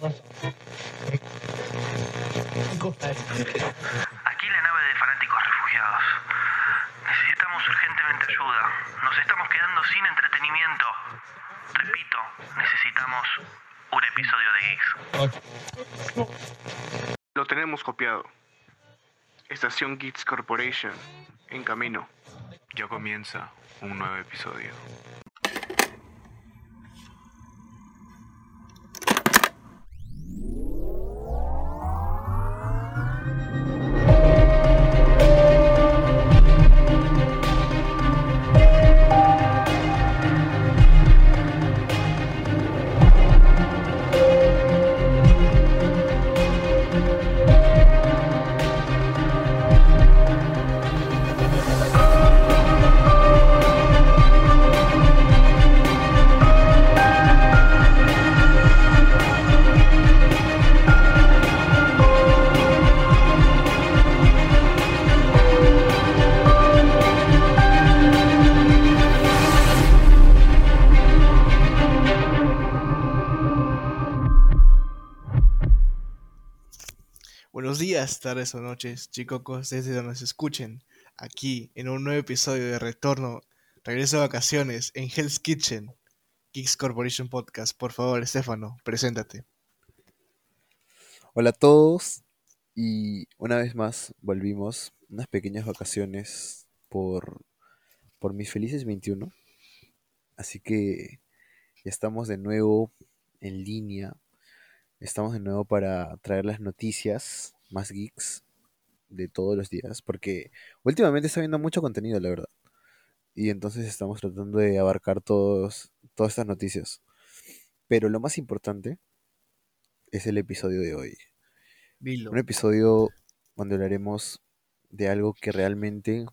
Aquí la nave de fanáticos refugiados. Necesitamos urgentemente ayuda. Nos estamos quedando sin entretenimiento. Repito, necesitamos un episodio de Geeks. Lo tenemos copiado. Estación Geeks Corporation, en camino. Ya comienza un nuevo episodio. Tardes o noches, chicocos, desde donde se escuchen, aquí en un nuevo episodio de Retorno, Regreso de Vacaciones en Hell's Kitchen, Geeks Corporation Podcast. Por favor, Estefano, preséntate. Hola a todos y una vez más volvimos unas pequeñas vacaciones por, por mis felices 21. Así que ya estamos de nuevo en línea. Estamos de nuevo para traer las noticias más geeks de todos los días. Porque últimamente está viendo mucho contenido, la verdad. Y entonces estamos tratando de abarcar todos, todas estas noticias. Pero lo más importante es el episodio de hoy. Un episodio donde hablaremos de algo que realmente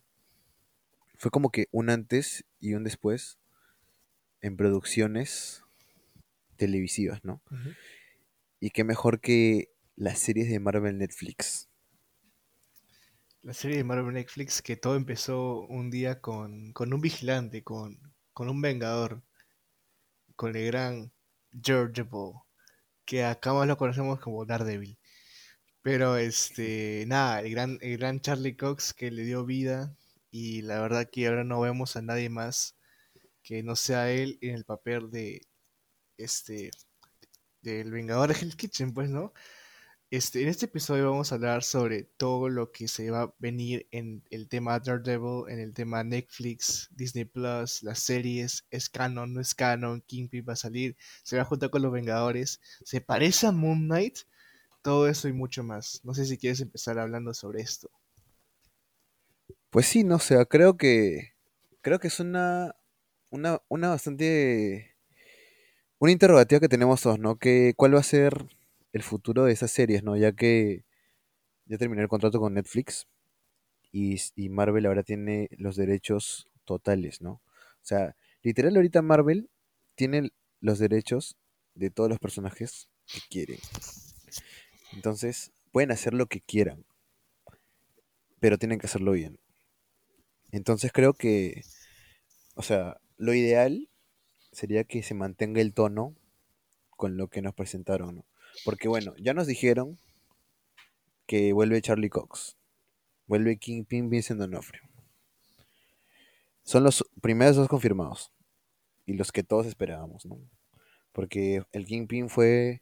fue como que un antes y un después en producciones televisivas, ¿no? Y qué mejor que las series de Marvel Netflix. La serie de Marvel Netflix que todo empezó un día con, con un vigilante, con, con un vengador, con el gran George Bull, que acá más lo conocemos como Daredevil. Pero este, nada, el gran, el gran Charlie Cox que le dio vida y la verdad que ahora no vemos a nadie más que no sea él en el papel de este del Vengador de Hell's Kitchen, pues, ¿no? Este, en este episodio vamos a hablar sobre todo lo que se va a venir en el tema Daredevil, en el tema Netflix, Disney Plus, las series, es canon, no es canon, Kingpin va a salir, se va a juntar con los Vengadores, se parece a Moon Knight, todo eso y mucho más. No sé si quieres empezar hablando sobre esto. Pues sí, no sé, creo que creo que es una una, una bastante una interrogativa que tenemos todos, ¿no? Que cuál va a ser el futuro de esas series, ¿no? Ya que ya terminó el contrato con Netflix y, y Marvel ahora tiene los derechos totales, ¿no? O sea, literal ahorita Marvel tiene los derechos de todos los personajes que quieren. Entonces, pueden hacer lo que quieran, pero tienen que hacerlo bien. Entonces creo que, o sea, lo ideal sería que se mantenga el tono con lo que nos presentaron. Porque bueno, ya nos dijeron que vuelve Charlie Cox, vuelve Kingpin Vincent D'Onofrio. Son los primeros dos confirmados y los que todos esperábamos, ¿no? Porque el Kingpin fue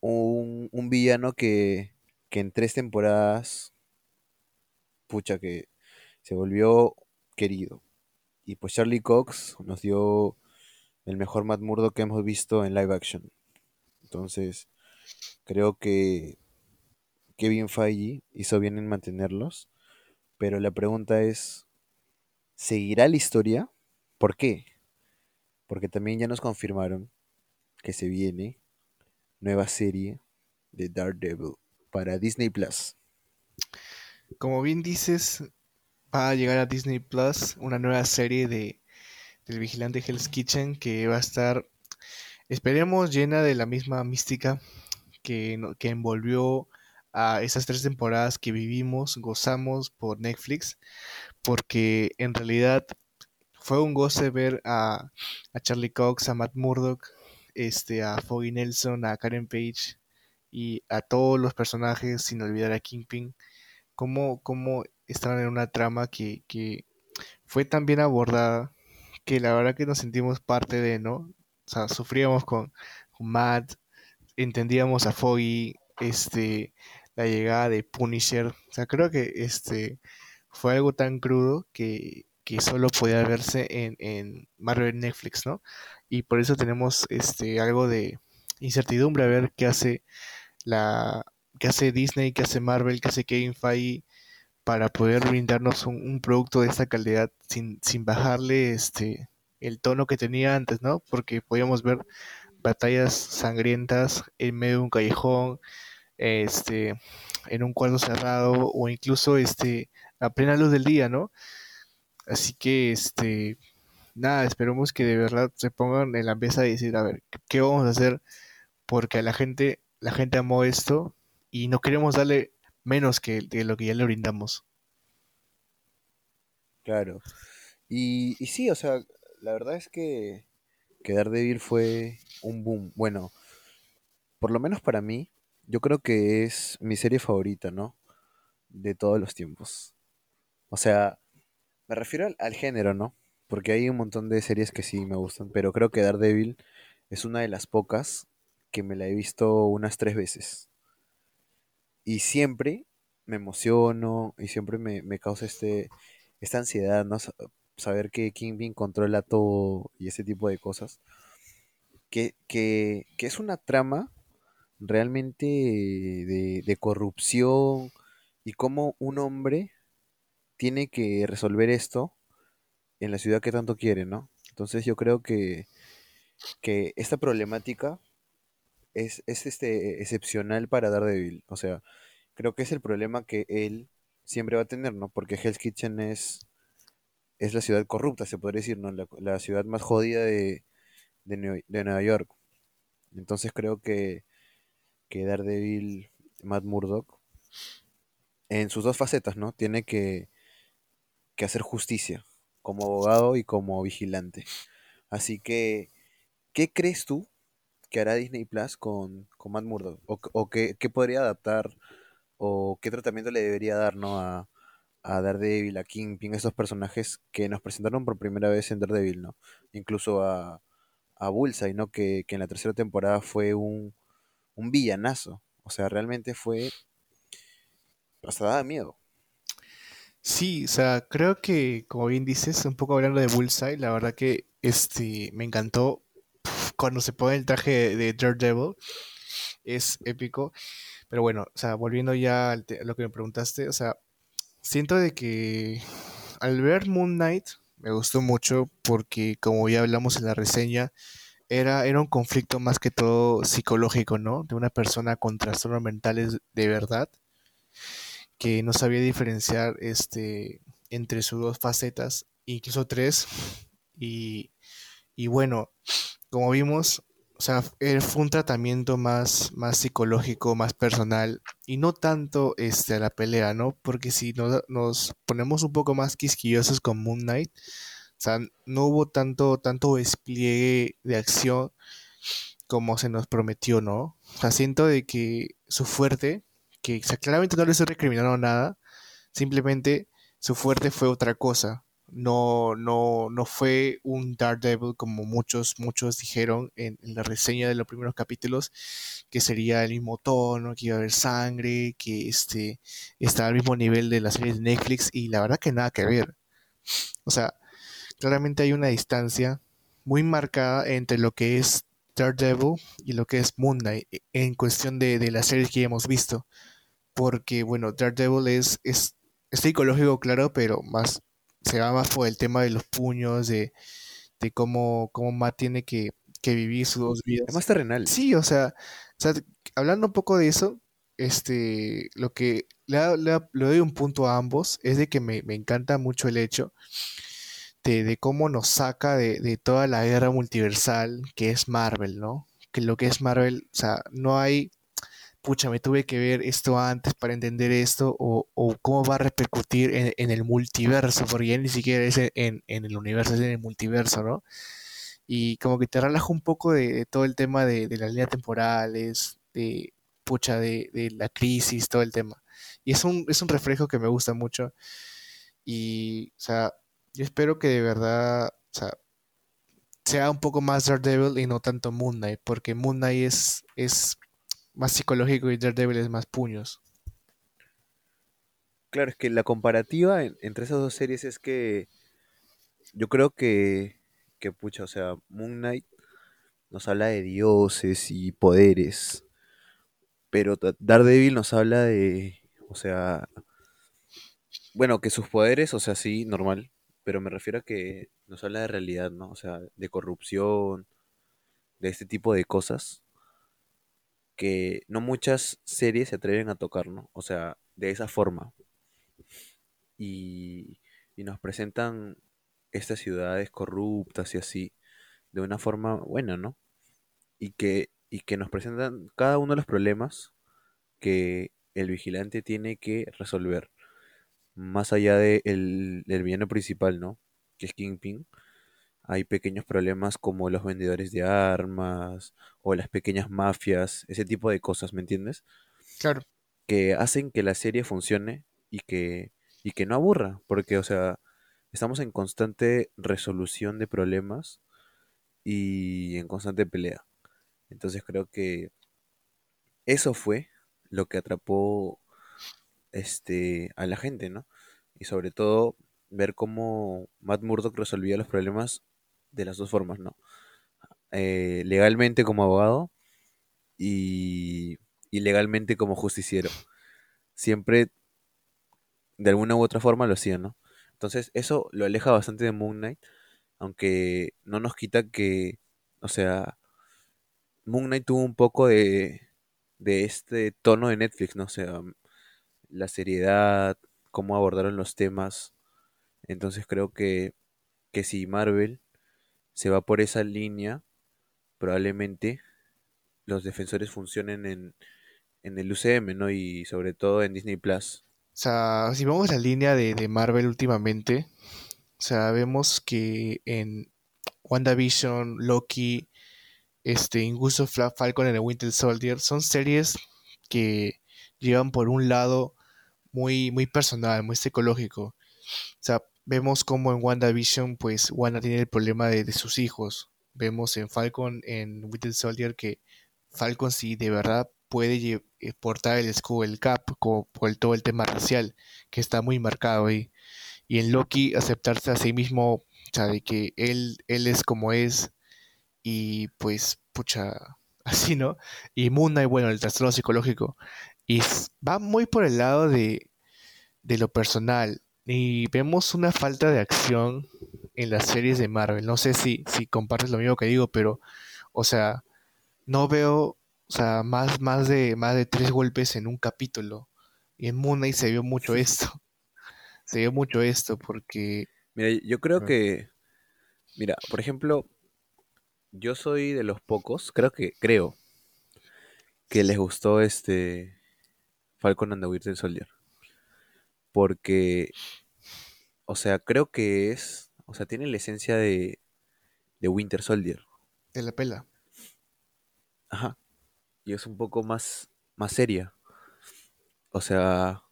un, un villano que, que en tres temporadas, pucha, que se volvió querido. Y pues Charlie Cox nos dio el mejor Matt Murdock que hemos visto en live action. Entonces, creo que Kevin Feige hizo bien en mantenerlos. Pero la pregunta es, ¿seguirá la historia? ¿Por qué? Porque también ya nos confirmaron que se viene nueva serie de Daredevil para Disney Plus. Como bien dices, va a llegar a Disney Plus una nueva serie de del Vigilante Hell's Kitchen que va a estar, esperemos, llena de la misma mística que, que envolvió a esas tres temporadas que vivimos, gozamos por Netflix, porque en realidad fue un goce ver a, a Charlie Cox, a Matt Murdock, este, a Foggy Nelson, a Karen Page y a todos los personajes, sin olvidar a Kingpin, cómo, cómo estaban en una trama que, que fue tan bien abordada que la verdad que nos sentimos parte de, ¿no? O sea, sufríamos con, con Matt, entendíamos a Foggy, este, la llegada de Punisher. O sea, creo que este fue algo tan crudo que, que solo podía verse en, en Marvel Netflix, ¿no? Y por eso tenemos este algo de incertidumbre a ver qué hace la qué hace Disney, qué hace Marvel, qué hace Kevin para poder brindarnos un, un producto de esta calidad sin, sin bajarle este el tono que tenía antes, ¿no? Porque podíamos ver batallas sangrientas en medio de un callejón, este, en un cuarto cerrado o incluso este, a plena luz del día, ¿no? Así que, este, nada, esperemos que de verdad se pongan en la mesa y decir, a ver, ¿qué vamos a hacer? Porque a la gente, la gente amó esto y no queremos darle menos que lo que ya le brindamos. Claro. Y, y sí, o sea, la verdad es que, que Daredevil fue un boom. Bueno, por lo menos para mí, yo creo que es mi serie favorita, ¿no? De todos los tiempos. O sea, me refiero al, género, ¿no? Porque hay un montón de series que sí me gustan, pero creo que Daredevil es una de las pocas que me la he visto unas tres veces. Y siempre me emociono y siempre me, me causa este, esta ansiedad, ¿no? Sa- Saber que Kingpin controla todo y ese tipo de cosas. Que, que, que es una trama realmente de, de corrupción y cómo un hombre tiene que resolver esto en la ciudad que tanto quiere, ¿no? Entonces yo creo que, que esta problemática es, es este, excepcional para Daredevil. O sea, creo que es el problema que él siempre va a tener, ¿no? Porque Hell's Kitchen es, es la ciudad corrupta, se podría decir, ¿no? La, ciudad más jodida de, de, Nue- de Nueva York. Entonces creo que, que Daredevil, Matt Murdock, en sus dos facetas, ¿no? Tiene que, que hacer justicia, como abogado y como vigilante. Así que, ¿qué crees tú que hará Disney Plus con, con Matt Murdock? ¿O, o qué, qué podría adaptar? ¿O qué tratamiento le debería dar, ¿no? A Daredevil, a Kingpin, esos personajes que nos presentaron por primera vez en Daredevil, ¿no? Incluso a, a Bullseye, ¿no? Que, que en la tercera temporada fue un, un villanazo. O sea, realmente fue... Hasta daba miedo. Sí, o sea, creo que, como bien dices, un poco hablando de Bullseye, la verdad que este me encantó cuando se pone el traje de, de Daredevil, es épico. Pero bueno, o sea, volviendo ya a lo que me preguntaste, o sea, siento de que al ver Moon Knight me gustó mucho porque, como ya hablamos en la reseña, era, era un conflicto más que todo psicológico, ¿no? De una persona con trastornos mentales de verdad que no sabía diferenciar este, entre sus dos facetas, incluso tres. Y, y bueno, como vimos, o sea, eh, fue un tratamiento más, más psicológico, más personal, y no tanto este, a la pelea, ¿no? Porque si nos, nos ponemos un poco más quisquillosos con Moon Knight, o sea, no hubo tanto, tanto despliegue de acción como se nos prometió, ¿no? O sea, siento de que su fuerte, que claramente no le estoy recriminando nada, simplemente su fuerte fue otra cosa. No, no, no fue un Daredevil como muchos, muchos dijeron en, la reseña de los primeros capítulos, que sería el mismo tono, que iba a haber sangre, que este, está al mismo nivel de la serie de Netflix, y la verdad que nada que ver. O sea, claramente hay una distancia muy marcada entre lo que es Daredevil y lo que es Moon Knight e- en cuestión de, de las series que ya hemos visto. Porque, bueno, Daredevil es, es, es psicológico, claro, pero más se va más por el tema de los puños, de, de cómo, cómo Matt tiene que, que vivir sus dos Es vidas. más terrenal. Sí, o sea, o sea, hablando un poco de eso, este, lo que le, le le doy un punto a ambos es de que me, me encanta mucho el hecho de, de cómo nos saca de, de toda la guerra multiversal que es Marvel, ¿no? Que lo que es Marvel, o sea, no hay, pucha, me tuve que ver esto antes para entender esto, o, cómo va a repercutir en, el multiverso, porque ya ni siquiera es en, el universo, es en el multiverso, ¿no? y como que te relaja un poco de, todo el tema de, las líneas temporales, de pucha, de, de la crisis, todo el tema. Y es un, es un reflejo que me gusta mucho. Y, o sea, yo espero que de verdad, o sea, sea un poco más Daredevil y no tanto Moon Knight, porque Moon Knight es, es más psicológico y Daredevil es más puños. Claro, es que la comparativa en- entre esas dos series es que yo creo que, que pucha, o sea, Moon Knight nos habla de dioses y poderes, pero Da- Daredevil nos habla de, o sea, bueno, que sus poderes, o sea, sí, normal, pero me refiero a que nos habla de realidad, ¿no? O sea, de corrupción, de este tipo de cosas que no muchas series se atreven a tocar, ¿no? O sea, de esa forma. Y, y nos presentan estas ciudades corruptas y así, de una forma buena, ¿no? Y que, y que nos presentan cada uno de los problemas que el vigilante tiene que resolver. Más allá de el- del villano principal, ¿no? Que es Kingpin. Hay pequeños problemas como los vendedores de armas o las pequeñas mafias, ese tipo de cosas, ¿me entiendes? Claro. Que hacen que la serie funcione y que, y que no aburra, porque, o sea, estamos en constante resolución de problemas y en constante pelea. Entonces creo que eso fue lo que atrapó este, a la gente, ¿no? Y sobre todo ver cómo Matt Murdock resolvía los problemas de las dos formas, ¿no? Eh, legalmente como abogado y, y legalmente como justiciero. Siempre de alguna u otra forma lo hacía, ¿no? Entonces eso lo aleja bastante de Moon Knight, aunque no nos quita que, o sea, Moon Knight tuvo un poco de, de este tono de Netflix, ¿no? O sea, la seriedad, cómo abordaron los temas. Entonces creo que, que si Marvel se va por esa línea, probablemente los defensores funcionen en, en el UCM, ¿no? Y sobre todo en Disney Plus. O sea, si vemos la línea de, de Marvel últimamente, o sea, vemos que en WandaVision, Loki, este, incluso Falcon and the Winter Soldier, son series que llevan por un lado muy, muy personal, muy psicológico. O sea, vemos como en WandaVision, pues Wanda tiene el problema de, sus hijos. Vemos en Falcon, en Winter Soldier, que Falcon sí de verdad puede eh, portar el escudo del Cap como por el- todo el tema racial, que está muy marcado ahí. Y en Loki aceptarse a sí mismo, o sea, de que él, él es como es, y pues, pucha, así, ¿no? Y Moon Knight, bueno, el trastorno psicológico. Y va muy por el lado de, de lo personal. Y vemos una falta de acción en las series de Marvel. No sé si, si compartes lo mismo que digo, pero, o sea, no veo, o sea, más, más de, más de tres golpes en un capítulo. Y en Moon Knight se vio mucho esto. Se vio mucho esto porque, Mira, yo creo que, mira, por ejemplo, yo soy de los pocos, creo que, creo, que les gustó este Falcon and the Winter Soldier. Porque, o sea, creo que es, o sea, tiene la esencia de, de Winter Soldier. de la pela. Ajá. Y es un poco más, más seria. O sea,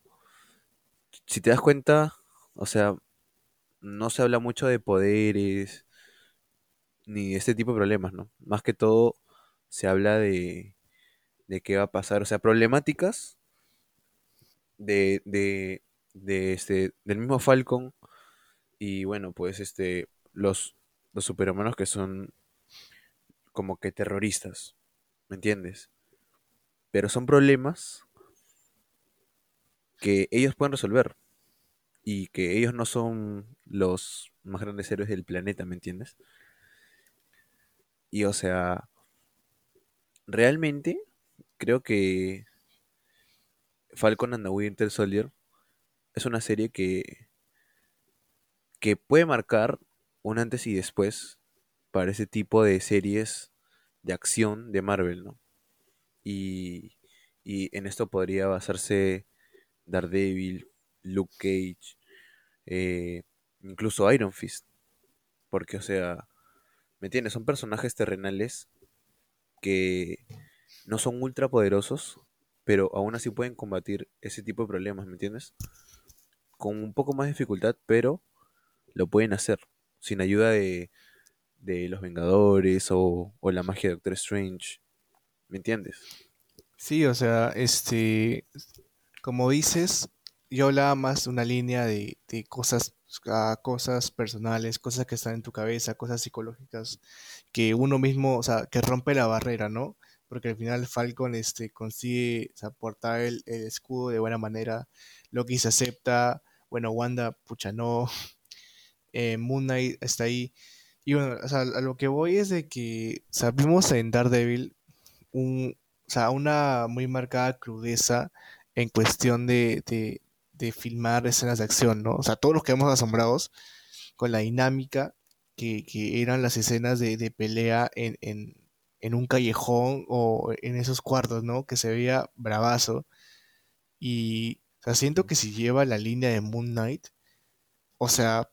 si te das cuenta, o sea, no se habla mucho de poderes ni de este tipo de problemas, ¿no? Más que todo se habla de, de qué va a pasar, o sea, problemáticas de, de, de este, del mismo Falcon y bueno, pues este, los, los superhumanos que son como que terroristas, ¿me entiendes? Pero son problemas que ellos pueden resolver y que ellos no son los más grandes héroes del planeta, ¿me entiendes? Y o sea, realmente creo que Falcon and the Winter Soldier es una serie que, que puede marcar un antes y después para ese tipo de series de acción de Marvel, ¿no? Y, y en esto podría basarse Daredevil, Luke Cage, eh, incluso Iron Fist. Porque, o sea, ¿Me entiendes? Son personajes terrenales que no son ultra poderosos, pero aún así pueden combatir ese tipo de problemas, ¿me entiendes? Con un poco más de dificultad, pero lo pueden hacer. Sin ayuda de, de los Vengadores o, o la magia de Doctor Strange. ¿Me entiendes? Sí, o sea, este, como dices, yo hablaba más de una línea de, de cosas, ah, cosas personales, cosas que están en tu cabeza, cosas psicológicas, que uno mismo, o sea, que rompe la barrera, ¿no? Porque al final Falcon, este, consigue, o portar el, el escudo de buena manera, Loki se acepta, bueno, Wanda, pucha, no, eh, Moon Knight está ahí, y bueno, o sea, a lo que voy es de que, o sea, vimos en Daredevil un, o sea, una muy marcada crudeza en cuestión de, de, de filmar escenas de acción, ¿no? O sea, todos nos quedamos asombrados con la dinámica que, que eran las escenas de, de pelea en, en, en un callejón o en esos cuartos, ¿no? Que se veía bravazo. Y, o sea, siento que si lleva la línea de Moon Knight, o sea,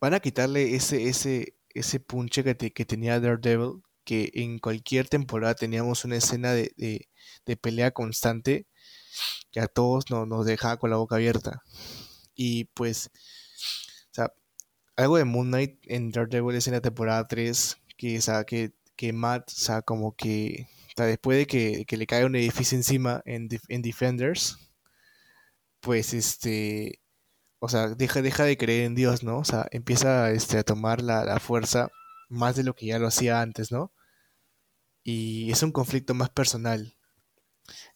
van a quitarle ese, ese, ese punche que, te- que tenía Daredevil, que en cualquier temporada teníamos una escena de, de- pelea constante que a todos no- nos dejaba con la boca abierta. Y pues, o sea, algo de Moon Knight en Daredevil es en la temporada 3, que, o sea, que, que Matt, o sea, como que, o sea, después de que, que le cae un edificio encima en, en Defenders, pues este, o sea, deja, deja de creer en Dios, ¿no? O sea, empieza este, a tomar la, la fuerza más de lo que ya lo hacía antes, ¿no? Y es un conflicto más personal,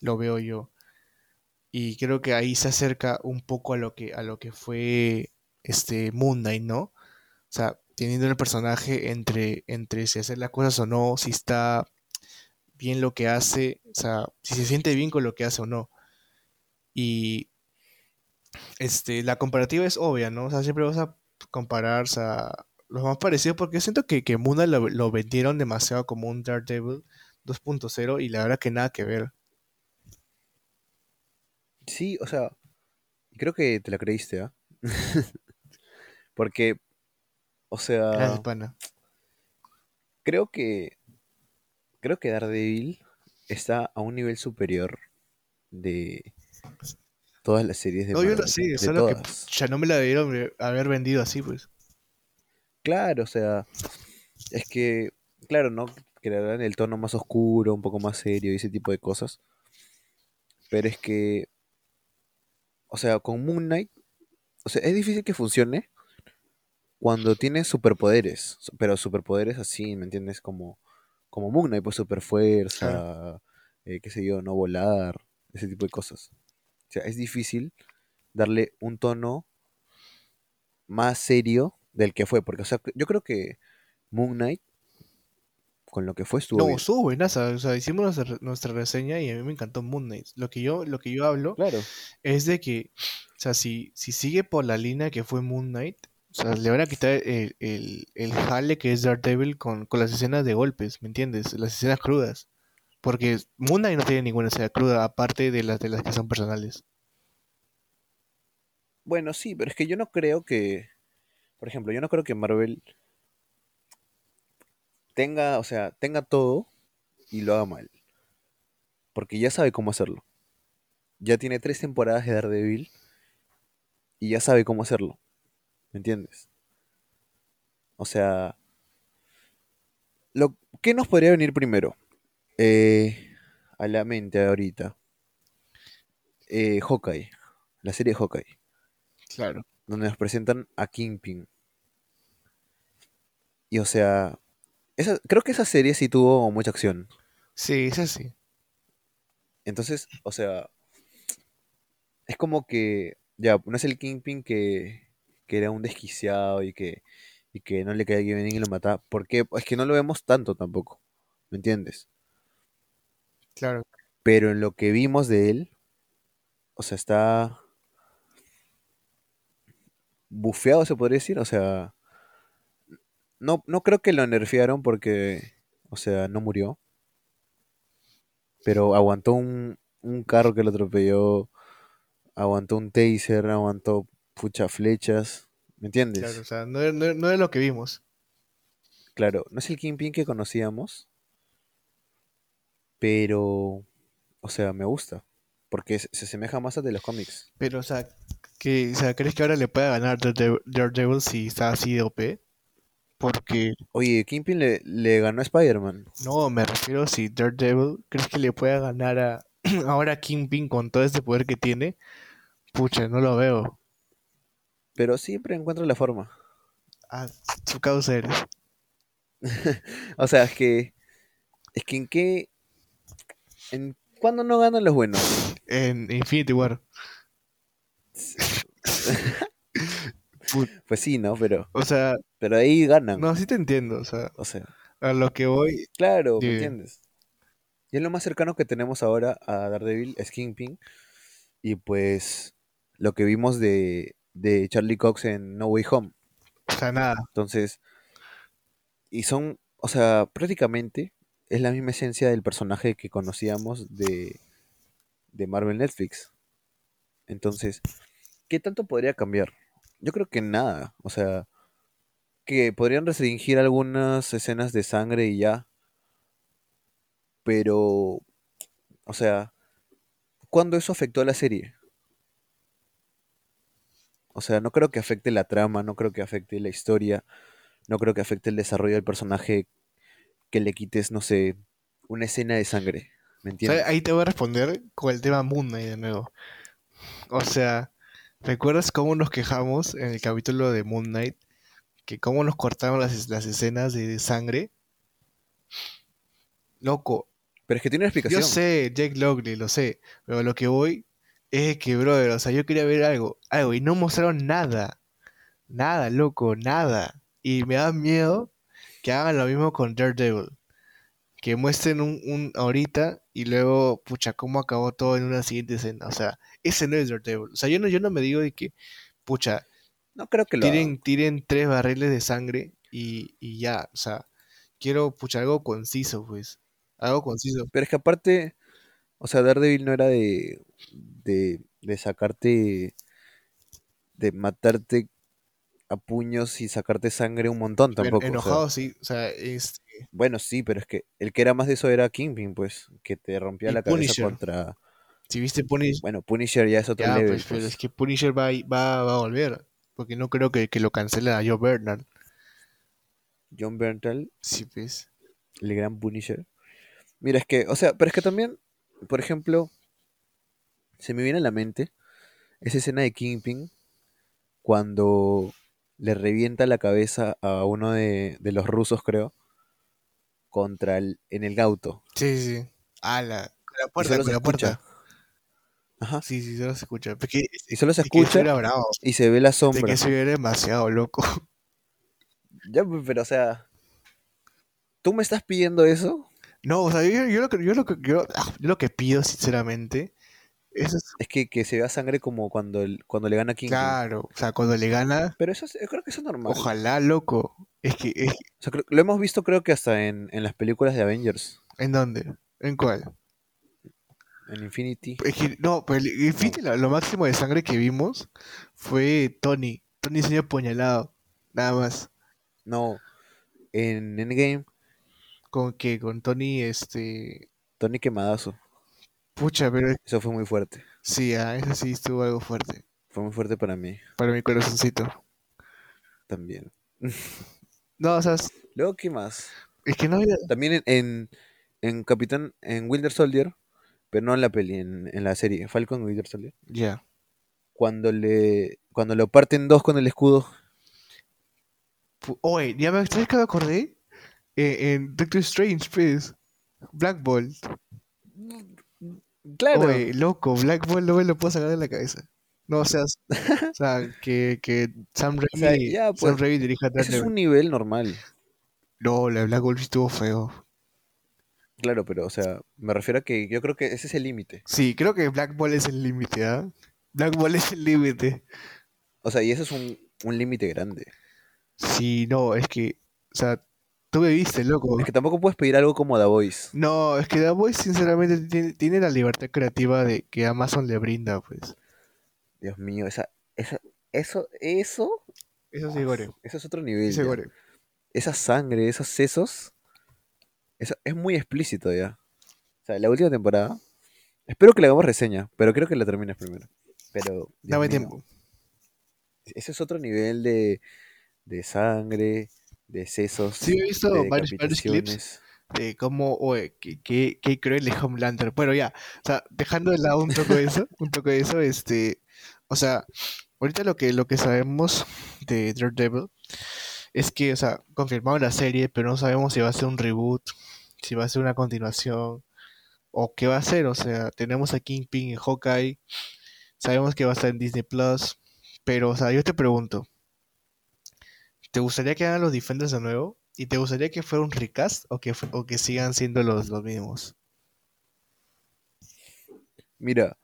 lo veo yo. Y creo que ahí se acerca un poco a lo que, a lo que fue este Moon ¿no? O sea, teniendo el personaje entre, entre si hacer las cosas o no, si está bien lo que hace, o sea, si se siente bien con lo que hace o no. Y este, la comparativa es obvia, ¿no? O sea, siempre vas a comparar, o sea, los más parecidos, porque yo siento que, que Knight lo, lo vendieron demasiado como un Daredevil 2.0 y la verdad que nada que ver. Sí, o sea, creo que te la creíste, ¿ah? Porque, o Gracias, sea, pana. creo que creo que Daredevil está a un nivel superior de todas las series de No, yo Marvel, sé, de solo que ya no me la debieron de haber vendido así, pues. Claro, o sea, es que, claro, ¿no? Dan el tono más oscuro, un poco más serio y ese tipo de cosas. Pero es que, o sea, con Moon Knight, o sea, es difícil que funcione cuando tiene superpoderes, su- pero superpoderes así, ¿me entiendes? Como, como Moon Knight, pues super Claro. fuerza, eh, qué sé yo, no volar, ese tipo de cosas. O sea, es difícil darle un tono más serio del que fue, porque, o sea, yo creo que Moon Knight, con lo que fue, estuvo No, bien. estuvo buenaza, o sea, hicimos nuestra, nuestra reseña y a mí me encantó Moon Knight. Lo que yo, lo que yo hablo Claro. es de que, o sea, si, si sigue por la línea que fue Moon Knight, o sea, le van a quitar el, el, el jale que es Daredevil con, con las escenas de golpes, ¿me entiendes? Las escenas crudas. Porque Moon Knight no tiene ninguna escena cruda, aparte de las de las que son personales. Bueno, sí, pero es que yo no creo que, por ejemplo, yo no creo que Marvel tenga, o sea, tenga todo y lo haga mal, porque ya sabe cómo hacerlo. Ya tiene tres temporadas de Daredevil y ya sabe cómo hacerlo, ¿me entiendes? O sea, lo, ¿qué nos podría venir primero? Eh, a la mente ahorita. Eh, Hawkeye, la serie de Hawkeye, Claro. donde nos presentan a Kingpin. Y o sea, esa, creo que esa serie sí tuvo mucha acción. Sí, es así. Entonces, o sea, es como que, ya, no es el Kingpin que, que era un desquiciado y que, y que no le caía bien y lo mataba. Porque es que no lo vemos tanto tampoco, ¿me entiendes? Claro. Pero en lo que vimos de él, o sea, está bufeado, se podría decir. O sea, no, no creo que lo nerfearon porque, o sea, no murió. Pero aguantó un, un carro que lo atropelló, aguantó un taser, aguantó pucha flechas, ¿me Claro, o entiendes? sea, no, no no era lo que vimos. claro, no es el Kingpin que conocíamos, pero, o sea, me gusta, porque se se asemeja más al de los cómics. Pero, o sea, que, o sea, ¿crees que ahora le pueda ganar Daredevil Daredevil si está así de OP? Porque, Oye, Kingpin le, le ganó a Spider-Man. no, me refiero si Daredevil, ¿crees que le pueda ganar a ahora Kingpin con todo este poder que tiene? Pucha, no lo veo. Pero siempre encuentra la forma. Ah, su causa eres. O sea, es que. Es que en qué. ¿En cuándo no ganan los buenos? En Infinity War. Pues sí, ¿no? Pero, O sea, pero ahí ganan. no, sí te entiendo. O sea, O sea, a lo que voy, claro, ¿me entiendes? Y es lo más cercano que tenemos ahora a Daredevil, es Kingpin. Y pues lo que vimos de, de Charlie Cox en No Way Home. o sea, nada. Entonces, y son, o sea, prácticamente es la misma esencia del personaje que conocíamos de, de Marvel Netflix. Entonces, ¿qué tanto podría cambiar? Yo creo que nada. O sea, que podrían restringir algunas escenas de sangre y ya. Pero, o sea, ¿cuándo eso afectó a la serie? O sea, no creo que afecte la trama, no creo que afecte la historia, no creo que afecte el desarrollo del personaje que le quites, no sé, una escena de sangre. ¿Me O sea, entiendes? ahí te voy a responder con el tema Moon Knight de nuevo. O sea, ¿recuerdas cómo nos quejamos en el capítulo de Moon Knight? Que cómo nos cortaron las, las escenas de sangre. Loco, Pero es que tiene una yo explicación. sé, Jake Lockley, lo sé, pero lo que voy es que, brother, o sea, yo quería ver algo, algo, y no mostraron nada. Nada, loco, nada. Y me da miedo que hagan lo mismo con Daredevil. Que muestren un, un ahorita y luego, pucha, cómo acabó todo en una siguiente escena. O sea, ese no es Daredevil. O sea, yo no, yo no me digo de que, pucha, No creo que lo tiren, hagan. tiren tres barriles de sangre y, y ya. O sea, quiero, pucha, algo conciso, pues. Algo conciso. Pero es que aparte, o sea, Daredevil no era de, de, de sacarte, de matarte a puños y sacarte sangre un montón En- tampoco. o sea, enojado, sí. O sea, es bueno, sí, pero es que el que era más de eso era Kingpin, pues, que te rompía Y la cabeza Punisher. contra... si viste Punisher, Bueno, Punisher ya es otro ya, level, pues, pero pues. es que Punisher va, a- va, va a volver. Porque no creo que, que lo cancelen a Joe Bernard. John Berntal, Sí, pues. el gran Punisher. Mira, es que, o sea, pero es que también, por ejemplo, se me viene a la mente esa escena de Kingpin cuando le revienta la cabeza a uno de, de los rusos, creo, contra el, en el auto. Sí, sí. sí. Ah, la, la puerta, con se la puerta. Ajá. Sí, sí, solo se escucha. Porque, Y solo se escucha bravo. y se ve la De sombra. que eso era demasiado loco. Ya, pues, pero o sea, ¿tú me estás pidiendo eso? No, o sea, yo, yo lo que, yo lo que, yo, ah, yo lo que pido, sinceramente, eso es Es que, que se vea sangre como cuando, el, cuando le gana a Kingpin. claro. O sea, cuando le gana, Pero eso es- yo creo que eso es normal. ojalá, loco. Es que, es, O sea, creo- lo hemos visto creo que hasta en, en las películas de Avengers. ¿en dónde? ¿En cuál? En Infinity. Es que, no, pero el Infinity, lo, lo máximo de sangre que vimos fue Tony. Tony se apuñalado. Nada más. No. En Endgame, Con que con Tony, este. Tony Quemadazo. Pucha, pero Eso fue muy fuerte. sí, ah, eso sí estuvo algo fuerte. Fue muy fuerte para mí Para mi corazoncito. también. No, o sea, es Luego, ¿qué más? es que no había. También en, en, en Capitán, en Winter Soldier, pero no en la peli, en, en la serie, Falcon y Winter Soldier. Ya. Cuando le cuando lo parten dos con el escudo. Oye, ya me, ¿sabes qué me acordé? Eh, en Doctor Strange, pues. Black Bolt. Claro. Oye, loco, Black Bolt no me lo puedo sacar de la cabeza. No, o sea, o sea que, que Sam Raimi, sea, ya, Sam pues, Raimi dirija Ese es Daredevil. un nivel normal. No, la de Black sí estuvo feo. Claro, pero, o sea, me refiero a que yo creo que ese es el límite. Sí, creo que Black Bolt es el límite, ¿ah? Black Bolt es el límite. O sea, y ese es un, un límite grande. Sí, no, es que, o sea, tú me viste, loco. Es que tampoco puedes pedir algo como The Voice. No, es que The Voice sinceramente tiene, tiene la libertad creativa de que Amazon le brinda, pues. Dios mío, esa, esa, eso, eso, Eso sí, Gore. eso es otro nivel. Ya. Gore. esa sangre, esos sesos, eso es muy explícito ya. O sea, la última temporada. Espero que le hagamos reseña, pero creo que la termines primero. Pero. Dios Dame mío, tiempo. Ese es otro nivel de, de sangre, de sesos. Sí, he visto de varios, varios clips de cómo, oye, qué, qué, qué cruel es Homelander. Bueno, ya, o sea, dejando de lado un poco de eso, un poco de eso, este, o sea, ahorita lo que, lo que sabemos de Daredevil es que, o sea, confirmaron la serie, pero no sabemos si va a ser un reboot, si va a ser una continuación, o qué va a ser, o sea, tenemos a Kingpin en Hawkeye, sabemos que va a estar en Disney Plus, pero, o sea, yo te pregunto, ¿te gustaría que hagan los Defenders de nuevo? ¿Y te gustaría que fuera un recast o que, o que sigan siendo los, los mismos? Mira,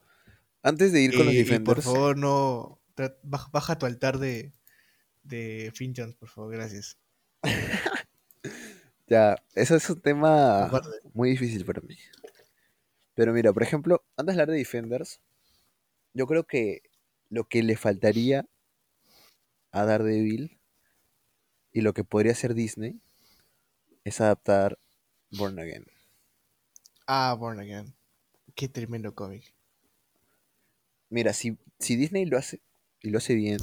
antes de ir con los y por Defenders, favor, no. Baja, baja tu altar de, de por favor, gracias. ya, eso es un tema muy difícil para mí. Pero mira, por ejemplo, antes de hablar de Defenders, yo creo que lo que le faltaría a Daredevil y lo que podría hacer Disney es adaptar Born Again. Ah, Born Again. Qué tremendo cómic. Mira, si, si Disney lo hace y lo hace bien,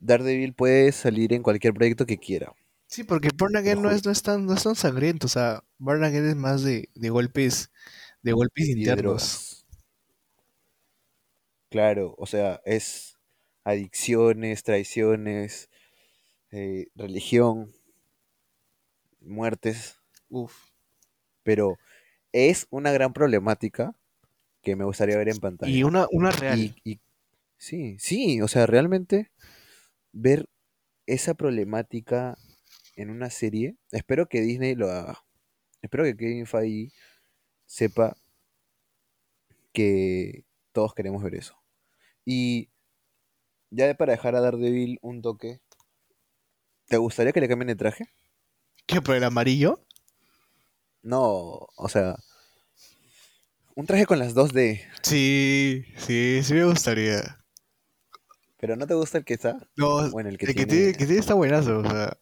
Daredevil puede salir en cualquier proyecto que quiera. Sí, porque Born Again no es, no es tan, no es tan sangriento. O sea, Born Again es más de, de golpes, de golpes y internos. Claro, o sea, es adicciones, traiciones, eh, religión, muertes, Uf. pero es una gran problemática que me gustaría ver en pantalla. Y una, una real. Y, y- sí, sí, o sea, realmente ver esa problemática en una serie, espero que Disney lo haga. Espero que Kevin Feige sepa que todos queremos ver eso. Y ya para dejar a Daredevil un toque, ¿te gustaría que le cambien de traje? ¿Qué, por el amarillo? No, o sea, un traje con las 2D, Sí, sí, sí me gustaría. pero ¿no te gusta el que está? No, Bueno, el que el que tiene... tiene, que tiene está buenazo, o sea,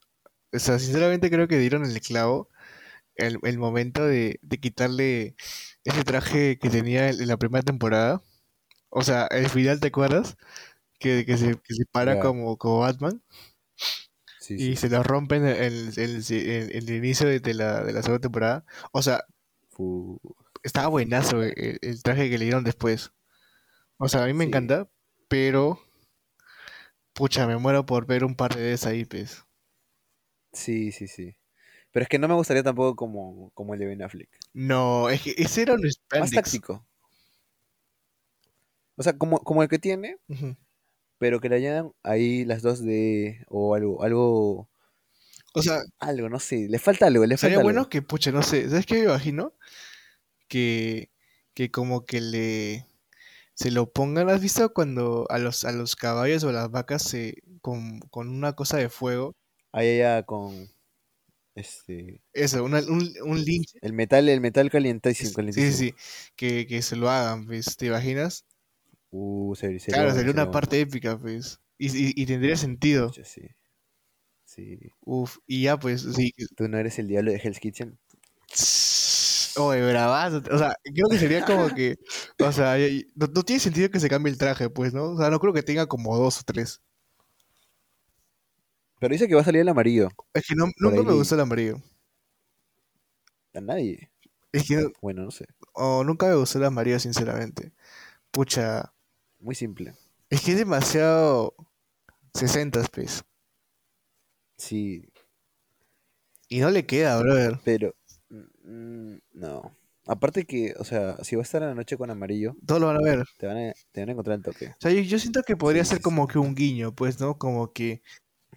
o sea, sinceramente creo que dieron el clavo el, el momento de, de quitarle ese traje que tenía en la primera temporada. O sea, el final, ¿te acuerdas? Que, que se, que se para como, como Batman Sí, y sí. se lo rompen en el, el- el- el inicio de, de la, de la segunda temporada. O sea, Fu- estaba buenazo el, el traje que le dieron después. O sea, a mí me Sí. encanta, pero pucha, me muero por ver un par de veces ahí, pues. Sí, sí, sí. Pero es que no me gustaría tampoco como, como el de Ben Affleck. No, es que ese era un Más táctico. O sea, como, como el que tiene, Ujú. Pero que le añadan ahí las dos de... O algo, algo, O sea, algo, no sé. Le falta algo, le sería falta bueno algo. que, pucha, no sé, ¿sabes qué me imagino? Que, que como que le se lo pongan, ¿has visto cuando a los, a los caballos o a las vacas se con, con una cosa de fuego? Ahí ya con... Este... Eso, una- un, un lince. El metal, el metal calientísimo, Sí, sí, que, que se lo hagan, pues, ¿te imaginas? Uh, sería Claro, sería una parte épica, pues. Y, y, y tendría sentido. Pucha, sí. Sí. Uf, y ya, pues, sí. Tú no eres el diablo de Hell's Kitchen. Oye, bravazo. O sea, creo que sería como que. O sea, no, no tiene sentido que se cambie el traje, pues, ¿no? O sea, no creo que tenga como dos o tres. Pero dice que va a salir el amarillo. Es que no, nunca ahí me gustó el amarillo. A nadie. Es que Bueno, no sé. oh, nunca me gustó el amarillo, sinceramente. Pucha, Muy simple. es que es demasiado 60, pues. Sí, Y no le queda, brother. pero... mm, no. Aparte que, o sea, si vas a estar en la noche con amarillo, Todos lo van a ver. te van a, te van a encontrar el toque. O sea, yo, yo siento que podría Sí, ser sí, como que un guiño, pues, ¿no? Como que,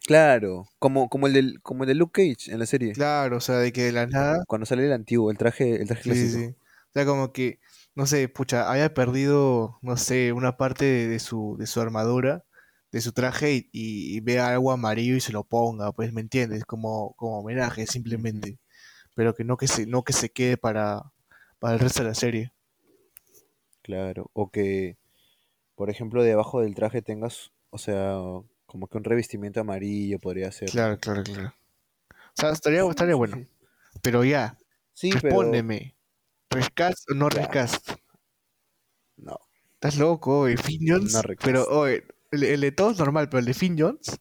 Claro, como, como el del, como el de Luke Cage en la serie. claro, o sea, de que de la nada. Cuando sale el antiguo, el traje, el traje Sí, sí, clásico. sí. O sea, como que, no sé, pucha, haya perdido, no sé, una parte de, de su, de su armadura, de su traje y, y, y vea algo amarillo y se lo ponga, pues, ¿me entiendes? Como, como homenaje, simplemente. Pero que no que se, no que se quede para, para el resto de la serie. Claro. O que, por ejemplo, debajo del traje tengas, o sea, Como que un revestimiento amarillo podría ser. Claro, claro, claro. O sea, estaría, estaría bueno. Pero ya, Sí, pero. ¿Recast o no recast? no. Estás loco, oye. Finn Jones. No pero, oye, el, el de todos normal, pero el de Finn Jones.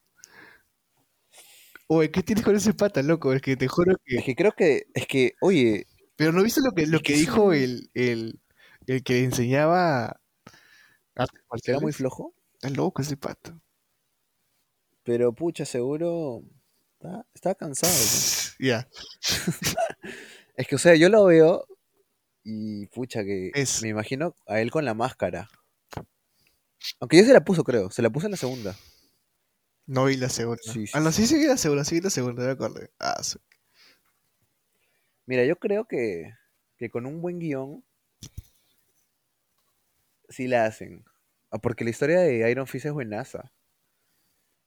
Oye, ¿qué tienes con ese pata, loco? Es que te juro que. Es que creo que, es que, oye, Pero no viste lo que, lo que que dijo el, el, el que enseñaba artes era muy flojo, Está loco ese pata. pero pucha, seguro está, está cansado. Ya. Es que, o sea, yo lo veo y pucha que Es- me imagino a él con la máscara. Aunque ya se la puso, creo. Se la puso en la segunda. No vi la segunda. Sí, sí, ah, no, sí. sí, vi la segunda, sí vi la segunda, me acordé. Ah, sí. Mira, yo creo que, que con un buen guion sí la hacen. Ah, Porque la historia de Iron Fist es buenaza.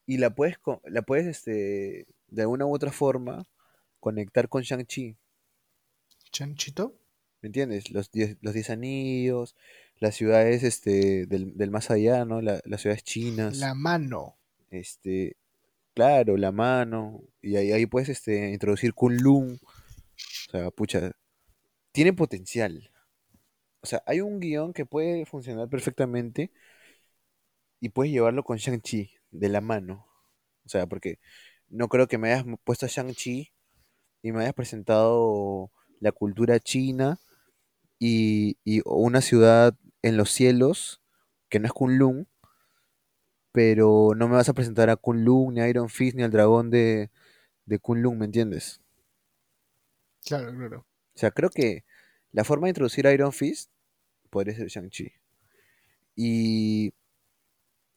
Y la puedes, la puedes este, de alguna u otra forma conectar con Shang-Chi. ¿Chanchito? ¿Me entiendes? Los diez, los diez anillos, las ciudades este, del, del más allá, ¿no? La- las ciudades chinas. La mano. Este, claro, la mano. Y ahí, ahí puedes este, introducir Kunlun. O sea, pucha, tiene potencial. O sea, hay un guion que puede funcionar perfectamente y puedes llevarlo con Shang-Chi de la mano. O sea, porque no creo que me hayas puesto a Shang-Chi y me hayas presentado la cultura china y, y una ciudad en los cielos que no es Kunlun, pero no me vas a presentar a Kunlun, ni a Iron Fist, ni al dragón de, de Kunlun, ¿me entiendes? Claro, claro. O sea, creo que la forma de introducir a Iron Fist podría ser Shang-Chi. Y,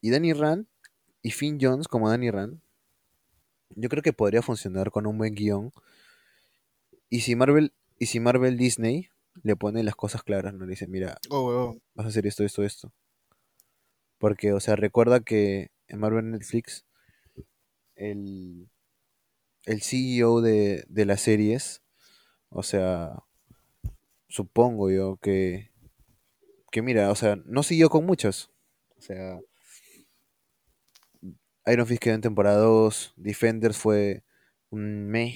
y Danny Rand y Finn Jones como Danny Rand, yo creo que podría funcionar con un buen guion. Y si Marvel, y si Marvel Disney le pone las cosas claras, no le dice, mira, Oh, vas a hacer esto, esto, esto. Porque, o sea, recuerda que en Marvel Netflix, el, el CEO de, de las series, o sea, supongo yo que, que mira, o sea, no siguió con muchas. O sea, Iron Fist quedó en temporada 2, Defenders fue un me.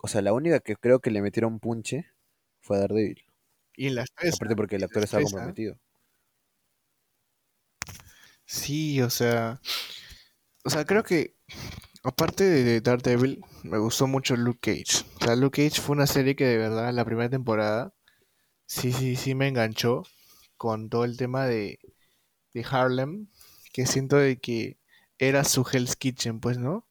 O sea, la única que creo que le metieron punche fue a Daredevil. Y en las tres. Aparte porque el actor estaba tres, ¿ah? comprometido. Sí, o sea. O sea, creo que. Aparte de Daredevil, me gustó mucho Luke Cage. O sea, Luke Cage fue una serie que de verdad, la primera temporada, sí, sí, sí me enganchó con todo el tema de, de Harlem, que siento de que era su Hell's Kitchen, pues, ¿no?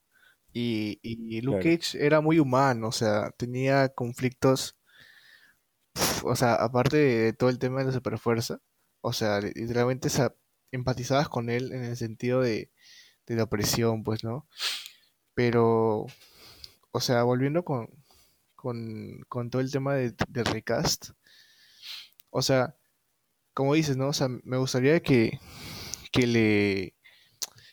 Y, y Luke Claro. Cage era muy humano, o sea, tenía conflictos, o sea, aparte de, de todo el tema de la superfuerza, o sea, li- literalmente sa- empatizabas con él en el sentido de, de la opresión, pues, ¿no? Pero, o sea, volviendo con, con, con todo el tema de, del recast, o sea, como dices, ¿no? O sea, me gustaría que, que le,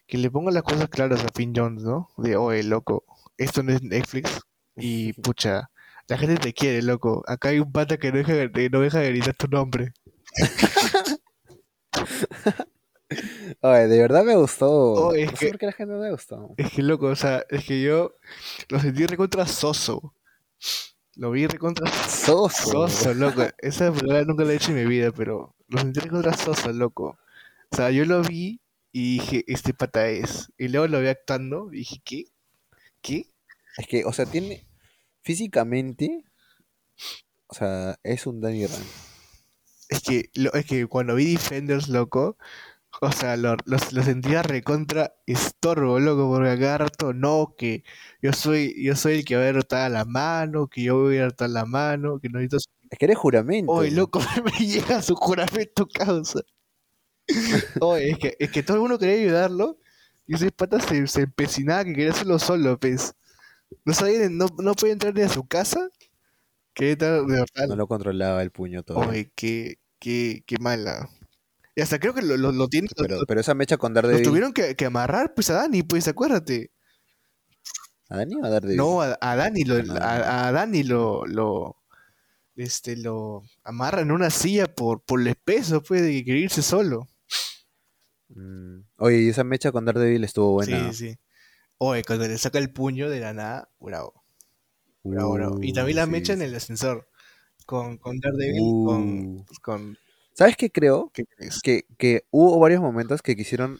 que le pongan las cosas claras a Finn Jones, ¿no? De, oye, loco, esto no es Netflix y pucha, la gente te quiere, loco. Acá hay un pata que no deja, que no deja de gritar tu nombre. Oye, de verdad me gustó. Oh, es no que- sé por qué a la gente no le gustó. Es que, loco, o sea, es que yo lo sentí recontra soso. Lo vi recontra Soso. soso, loco. Esa palabra nunca la he hecho en mi vida, pero lo sentí recontra soso, loco. O sea, yo lo vi y dije, este pata es. Y luego lo vi actuando y dije, ¿qué? ¿Qué? Es que, o sea, tiene. Físicamente. O sea, es un Danny Rand. Es que, lo, es que cuando vi Defenders, loco, o sea, lo, lo, lo sentía recontra estorbo, loco, porque acá rato no, que yo soy, yo soy el que va a derrotar a la mano, que yo voy a derrotar la mano, que no necesito Es que eres juramento. Oye, loco, me llega su juramento causa. Oye, es que, es que todo el mundo quería ayudarlo y ese pata se, se empecinaba que quería hacerlo solo, pues. No sabía, no, no podía entrar ni a su casa. De verdad. No lo controlaba el puño todo. Oye, qué, qué, qué mala. Y hasta creo que lo, lo, lo tienen, Pero, lo, pero esa mecha con lo Daredevil. tuvieron que, que amarrar pues a Dani, pues acuérdate. ¿A Dani o a Daredevil? No, a, a Dani lo, No, a, a Dani lo, lo, este, lo amarran en una silla por, por el peso, pues, de que irse solo. Mm, Oye, y esa mecha con Daredevil estuvo buena. Sí, sí. Oye, cuando le saca el puño de la nada, bravo. Bravo, bravo. Y Uh, también la sí, mecha en el ascensor. Con, con Daredevil, con, Uh. con... ¿Sabes qué creo? Que, que hubo varios momentos que quisieron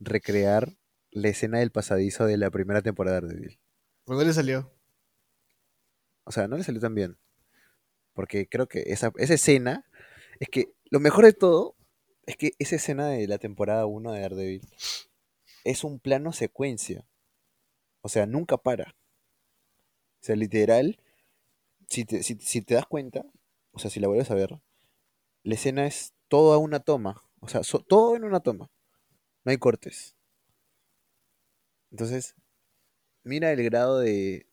recrear la escena del pasadizo de la primera temporada de Daredevil. ¿Por dónde le salió? O sea, no le salió tan bien. Porque creo que esa, esa escena. Es que lo mejor de todo es que esa escena de la temporada 1 de Daredevil es un plano secuencia. O sea, nunca para. O sea, literal, si te, si, si te das cuenta, o sea, si la vuelves a ver, la escena es toda una toma. O sea, so- todo en una toma. No hay cortes. Entonces, mira el grado de,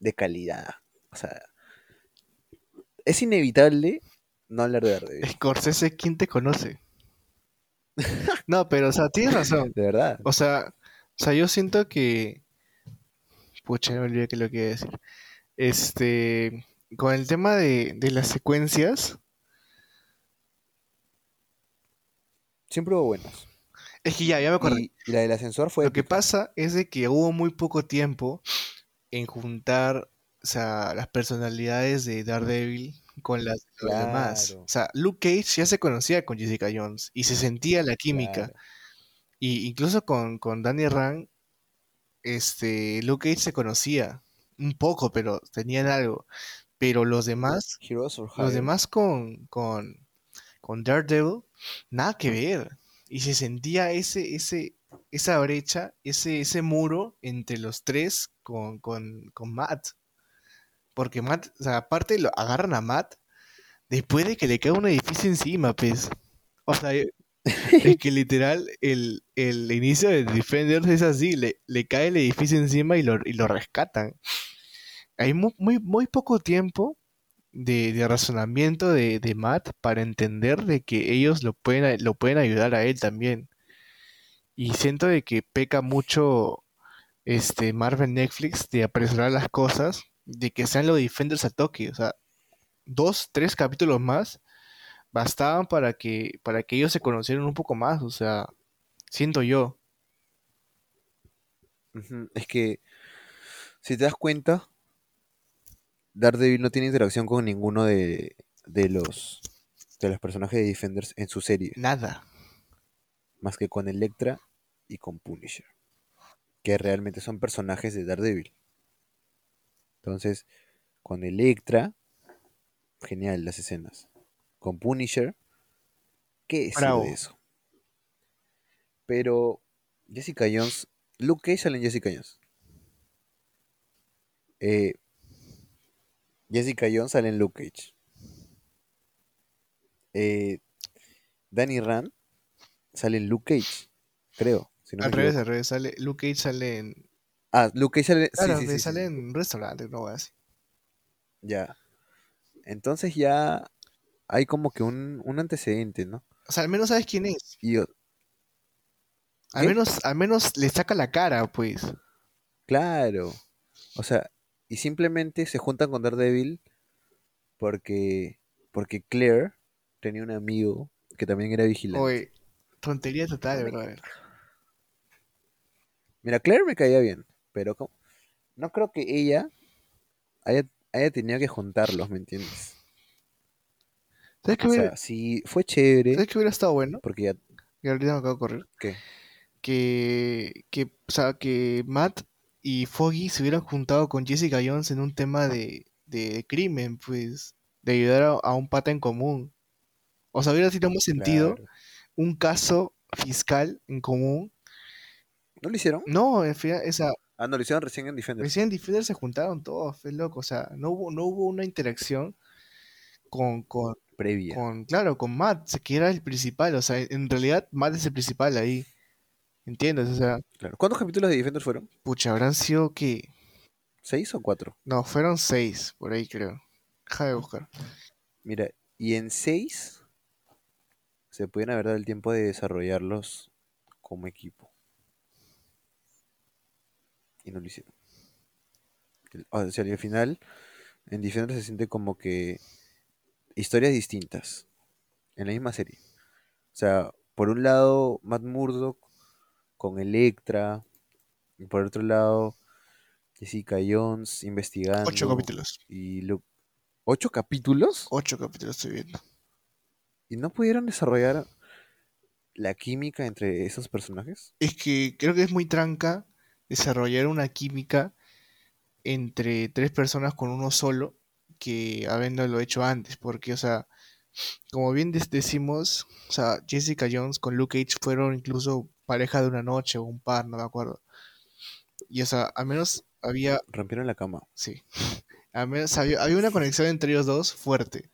de calidad. O sea, es inevitable no hablar de Daredevil. Scorsese, ¿quién te conoce? No, pero, o sea, tienes razón. De verdad. O sea, o sea, yo siento que... Pucha, me olvidé que lo que iba a decir. Este... Con el tema de, de las secuencias, Siempre hubo buenas. es que ya, ya me acordé. Y, la del ascensor fue. Lo que pasa es de que hubo muy poco tiempo en juntar, o sea, las personalidades de Daredevil con las de los demás. Claro. O sea, Luke Cage ya se conocía con Jessica Jones y se sentía la química. Claro. Y incluso con, con Danny Rand, este, Luke Cage se conocía un poco, pero tenían algo. Pero los demás, los demás con, con, con Daredevil, nada que ver. Y se sentía ese, ese, esa brecha, ese, ese muro entre los tres con, con, con Matt. Porque Matt, o sea, aparte lo agarran a Matt después de que le cae un edificio encima, pues. O sea, es que literal el, el inicio de Defenders es así, le, le cae el edificio encima y lo, y lo rescatan. Hay mu- muy, muy poco tiempo de, de razonamiento de, de Matt para entender de que ellos lo pueden, lo pueden ayudar a él también. Y siento de que peca mucho este Marvel Netflix de apresurar las cosas, de que sean los Defenders a toque. O sea, dos, tres capítulos más bastaban para que, para que ellos se conocieran un poco más. O sea, siento yo. Es que, si te das cuenta, Daredevil no tiene interacción con ninguno de, de los de los personajes de Defenders en su serie, Nada. más que con Elektra y con Punisher, que realmente son personajes de Daredevil. Entonces, con Elektra, genial las escenas. Con Punisher, ¿qué Bravo. de eso? Pero Jessica Jones, Luke Cage sale en Jessica Jones. Eh, Jessica Jones sale en Luke Cage. Eh, Danny Rand sale en Luke Cage, creo. Si no me al revés, al revés. Sale, Luke Cage sale en. Ah, Luke Cage sale. Claro, sí, que sí, sí, sale en un restaurante, no voy a decir. Ya. Entonces ya hay como que un, un antecedente, ¿no? O sea, al menos sabes quién es. Y yo- Al ¿Qué? menos, al menos le saca la cara, pues. claro. O sea, y simplemente se juntan con Daredevil porque porque Claire tenía un amigo que también era vigilante. Oye, tontería total, brother. Mira, Claire me caía bien, pero no creo que ella haya, haya tenido que juntarlos, ¿me entiendes? ¿Sabes qué O hubiera, sea, sí fue chévere, ¿sabes qué hubiera estado bueno? porque ya... Que ahorita me acabo de correr. ¿Qué? Que, que, o sea, que Matt y Foggy se hubieran juntado con Jessica Jones en un tema de, de crimen, pues. De ayudar a, a un pata en común. O sea, hubiera tenido más sentido Claro. un caso fiscal en común. ¿No lo hicieron? No, en fin, esa, Ah, no, lo hicieron recién en Defenders. Recién en Defender se juntaron todos, fue loco. O sea, no hubo, no hubo una interacción con, con, Previa. con, claro, con Matt, que era el principal. O sea, en realidad Matt es el principal ahí. ¿Entiendes? O sea, Claro. ¿Cuántos capítulos de Defenders fueron? pucha, habrán sido que. ¿Seis o cuatro? No, fueron seis, por ahí creo. Deja de buscar. Mira, y en seis se pueden haber dado el tiempo de desarrollarlos como equipo. Y no lo hicieron. O sea, y al final, en Defenders se siente como que historias distintas en la misma serie. O sea, por un lado, Matt Murdock con Electra, y por otro lado, Jessica Jones investigando. Ocho capítulos. Y. ¿Ocho capítulos? Ocho capítulos estoy viendo. ¿Y no pudieron desarrollar la química entre esos personajes? Es que creo que es muy tranca desarrollar una química entre tres personas con uno solo que habiéndolo hecho antes, porque, o sea, como bien decimos, o sea, Jessica Jones con Luke Cage fueron incluso pareja de una noche o un par, no me acuerdo. Y, o sea, al menos había, Rompieron la cama. sí, al menos había, había una conexión entre ellos dos fuerte.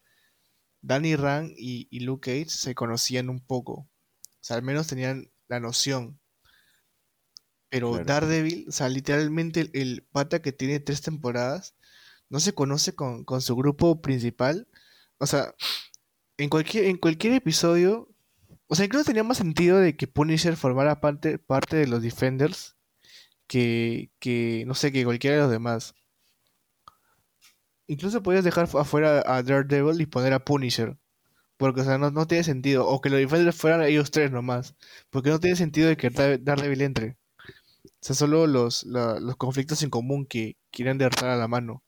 Danny Rand y, y Luke Cage se conocían un poco, o sea, al menos tenían la noción. Pero Claro. Daredevil, o sea, literalmente el, el pata que tiene tres temporadas no se conoce con, con su grupo principal. O sea, en cualquier, en cualquier episodio, o sea, incluso tenía más sentido de que Punisher formara parte, parte de los Defenders que, que, no sé, que cualquiera de los demás. Incluso podías dejar fu- afuera a Daredevil y poner a Punisher. Porque, o sea, no, no tiene sentido. O que los Defenders fueran ellos tres nomás. Porque no tiene sentido de que Dare- Daredevil entre. O sea, solo los, los conflictos en común que quieren derrotar a la mano.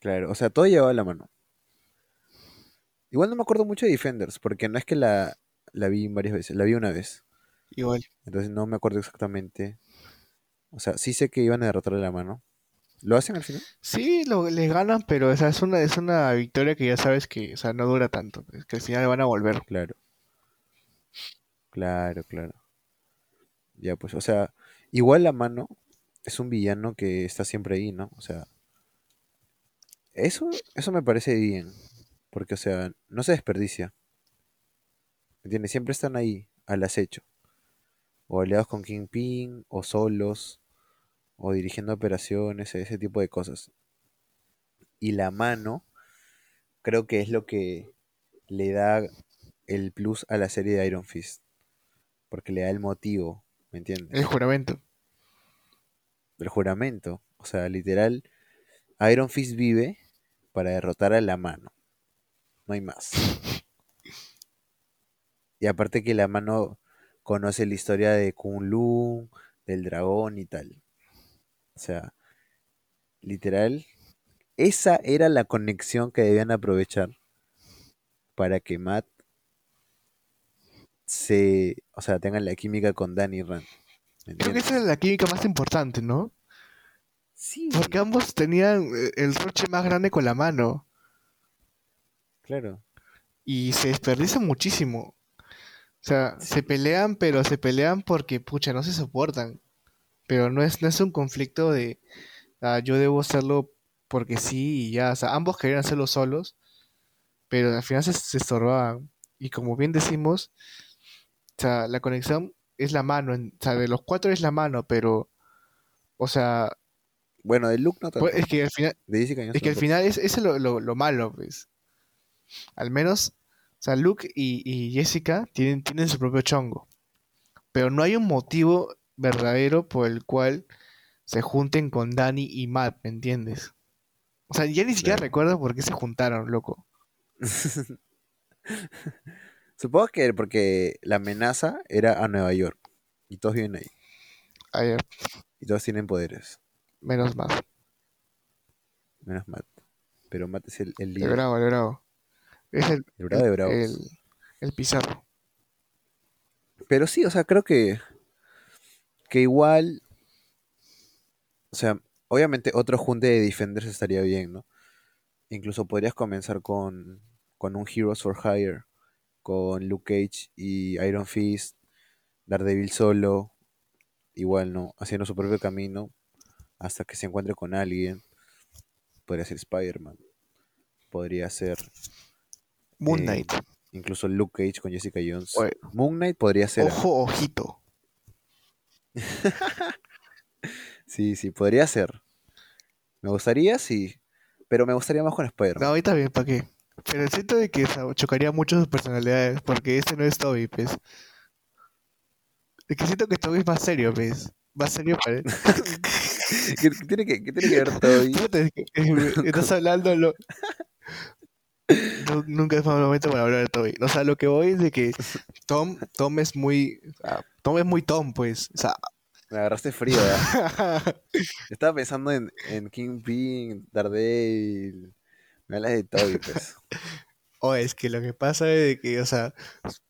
Claro, o sea, todo llevaba la mano. Igual no me acuerdo mucho de Defenders, porque no es que la, la vi varias veces, la vi una vez. Igual. Entonces no me acuerdo exactamente. O sea, sí sé que iban a derrotar a la mano. ¿Lo hacen al final? Sí, lo, les ganan, pero o sea, es una, es una victoria que ya sabes que o sea, no dura tanto. Es que al final van a volver. Claro. Claro, claro. Ya, pues, o sea, igual la mano es un villano que está siempre ahí, ¿no? O sea, eso, eso me parece bien. Porque, o sea, no se desperdicia. ¿Entiendes? Siempre están ahí, al acecho. O aliados con Kingpin, o solos, o dirigiendo operaciones, ese tipo de cosas. Y la mano, creo que es lo que le da el plus a la serie de Iron Fist. Porque le da el motivo, ¿me entiendes? El juramento. El juramento. O sea, literal, Iron Fist vive para derrotar a la mano. No hay más. Y aparte que la mano conoce la historia de Kunlun, del dragón y tal. O sea, literal, esa era la conexión que debían aprovechar para que Matt se, o sea, tenga la química con Danny Rand. ¿me Creo que esa es la química más importante, ¿no? Sí, Porque ambos tenían eh, el roche más grande con la mano. claro. Y se desperdician muchísimo. O sea, se pelean, pero se pelean porque, pucha, no se soportan. Pero no es, no es un conflicto de, ah, yo debo hacerlo porque sí y ya. O sea, ambos querían hacerlo solos, pero al final se, se estorbaban. Y como bien decimos, o sea, la conexión es la mano. en- o sea, de los cuatro es la mano, pero, o sea, Bueno, de Luke no tanto. pues, es que al final, De es que al final es, es lo, lo- lo malo, pues. Al menos, o sea, Luke y, y Jessica tienen, tienen su propio chongo. Pero no hay un motivo verdadero por el cual se junten con Danny y Matt, ¿me entiendes? O sea, ya ni siquiera Claro. recuerdo por qué se juntaron, loco. Supongo que porque la amenaza era a Nueva York. Y todos viven ahí. A ver, Y todos tienen poderes. Menos más. Menos Matt. Pero Matt es el, el El líder. bravo, el bravo. Es el, El bravo de el, bravos. el- el pizarro. Pero sí, o sea, creo que. Que igual. O sea, obviamente otro junte de Defenders estaría bien, ¿no? Incluso podrías comenzar con. Con un Heroes for Hire. Con Luke Cage y Iron Fist. Daredevil solo. Igual, ¿no? Haciendo su propio camino. Hasta que se encuentre con alguien. Podría ser Spider-Man. Podría ser. Moon Eh, Knight. Incluso Luke Cage con Jessica Jones. Moon Knight podría ser. ¿ah? Ojo, ojito. Sí, sí, podría ser. Me gustaría, sí. Pero me gustaría más con Spider-Man. No, ahorita bien, ¿para qué? Pero siento de que chocaría mucho sus personalidades, porque este no es Toby, pues. Es que siento que Toby es más serio, pues. Más serio para ¿Qué, qué tiene que, qué tiene que ver que estás hablando lo... nu- nunca es mal momento para hablar de Toby. O sea, lo que voy es de que Tom, Tom es muy, Tom es muy Tom, pues. O sea, Me agarraste frío, ¿verdad? Estaba pensando en, en Kingpin, Daredevil. Me hablas de Toby, pues. o es que lo que pasa es que, o sea,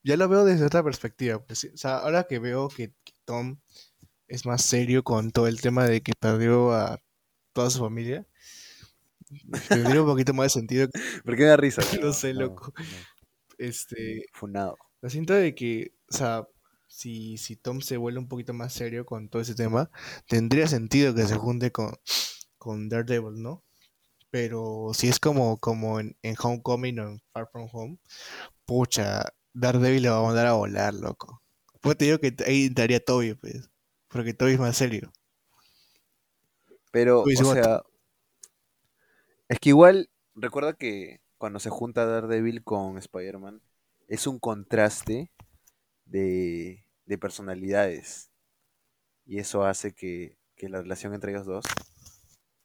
ya lo veo desde otra perspectiva. Pues, o sea, ahora que veo que, que Tom es más serio con todo el tema de que perdió a toda su familia, tiene un poquito más de sentido. ¿Por qué me da risa? No sé, loco. Este, Funado. Lo siento de que, o sea, si, si Tom se vuelve un poquito más serio con todo ese tema, tendría sentido que se junte con, con Daredevil, ¿no? Pero si es como, como en, en Homecoming o en Far From Home, pucha, Daredevil le va a mandar a volar, loco. Pues te digo que ahí entraría Toby, pues. Porque Toby es más serio. Pero, Luis o Watt. sea, es que igual, recuerda que cuando se junta Daredevil con Spider-Man, es un contraste de, de personalidades. Y eso hace que, que la relación entre ellos dos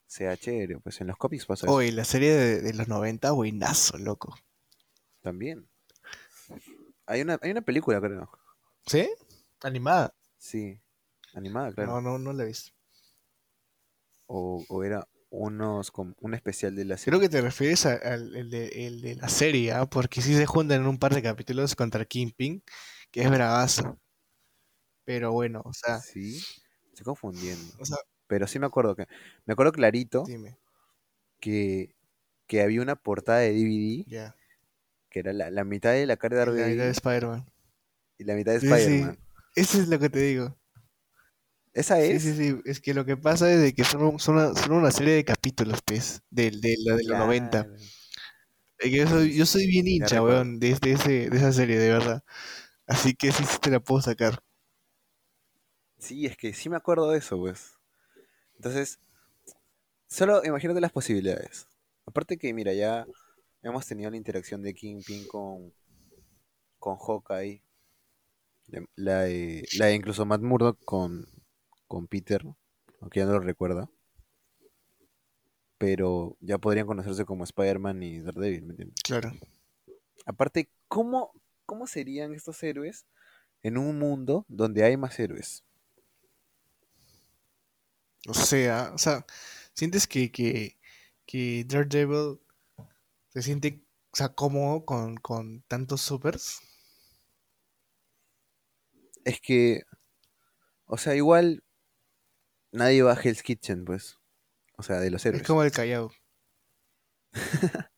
sea chévere. Pues en los cómics pasa eso Oye, la serie de, de los 90, buenazo, loco. también. Hay una, hay una película, creo. ¿Sí? Animada. Sí, animada, claro. No, no, no la he visto. O, o era unos como un especial de la serie. Creo que te refieres al el de, el de la serie, ¿ah? Porque sí se juntan en un par de capítulos contra Kingpin, que es bravazo. Pero bueno, o sea, Sí, estoy confundiendo. o sea, Pero sí me acuerdo que. Me acuerdo clarito dime, que, que había una portada de DVD ya. que era la, la mitad de la cara de La idea de Spider-Man. y la mitad de Sí, sí. Spider-Man. Eso es lo que te digo. ¿Esa Sí, es? sí, sí. Es que lo que pasa es de que son, son, una, son una serie de capítulos, pues, del de, la de los 90. Claro. Es que yo soy, yo soy bien hincha, weón, de, de, ese, de esa serie, de verdad. Así que sí, sí te la puedo sacar. Sí, es que sí me acuerdo de eso, pues. Entonces, solo imagínate las posibilidades. Aparte que, mira, ya hemos tenido la interacción de Kingpin con, con Hawkeye. La, la de, la de incluso Matt Murdock con, con Peter, aunque ya no lo recuerda. Pero ya podrían conocerse como Spider-Man y Daredevil, ¿me entiendes? Claro. Aparte, ¿cómo, ¿cómo serían estos héroes en un mundo donde hay más héroes? O sea, o sea, sientes que, que, que Daredevil se siente, o sea, cómodo con, con tantos supers. Es que, o sea, igual nadie va a Hell's Kitchen, pues. O sea, de los héroes. Es como el Callao.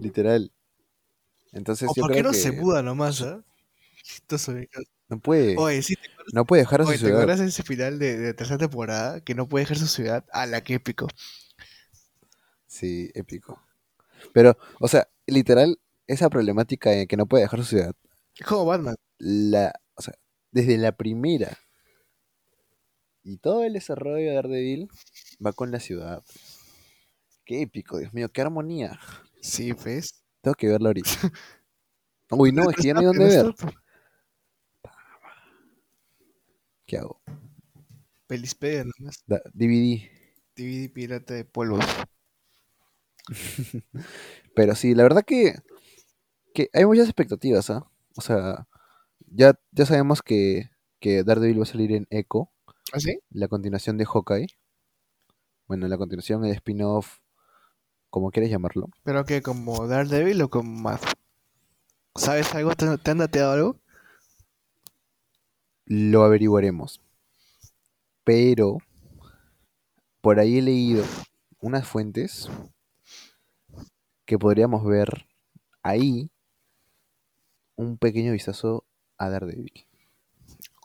Literal. Entonces ¿O yo por qué no que se muda nomás, encanta. no puede, Oye, sí, ¿te acuerdas, no puede dejar a su oye, ¿te ciudad. acuerdas ese final de, tercera temporada? Que no puede dejar su ciudad. ¡Ah, la que épico! Sí, épico. Pero, o sea, literal, esa problemática de que no puede dejar su ciudad, Es como Batman. la, o sea, desde la primera y todo el desarrollo de Daredevil va con la ciudad. pues. Qué épico, Dios mío, qué armonía. Sí, ¿ves? Tengo que verla ahorita. Uy, no, es que ya no hay dónde ver. pues. ¿Qué hago? Pelispedia nomás. Da- DVD. DVD pirata de polvos. Pero sí, la verdad que, que hay muchas expectativas, ¿ah? O sea, ya, ya sabemos que, que Daredevil va a salir en Echo, ¿Ah, sí? la continuación de Hawkeye. Bueno, la continuación, el spin-off, como quieres llamarlo. ¿Pero que como Daredevil o como más? ¿Sabes algo? ¿Te, te han dateado algo? Lo averiguaremos. Pero, por ahí he leído unas fuentes que podríamos ver ahí un pequeño vistazo a Daredevil.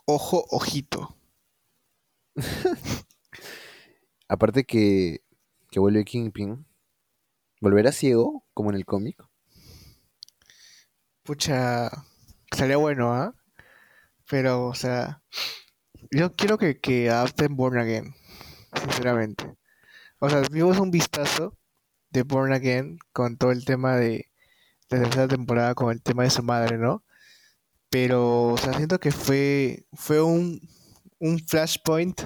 Ojo, ojito. Aparte que, que vuelve Kingpin. ¿Volverá ciego, como en el cómic? Pucha, sería bueno, ¿ah? Pero, o sea, yo quiero que, que adapten Born Again, sinceramente. O sea, vimos un vistazo de Born Again con todo el tema de la tercera temporada, con el tema de su madre, ¿no? Pero, o sea, siento que fue, fue un, un flashpoint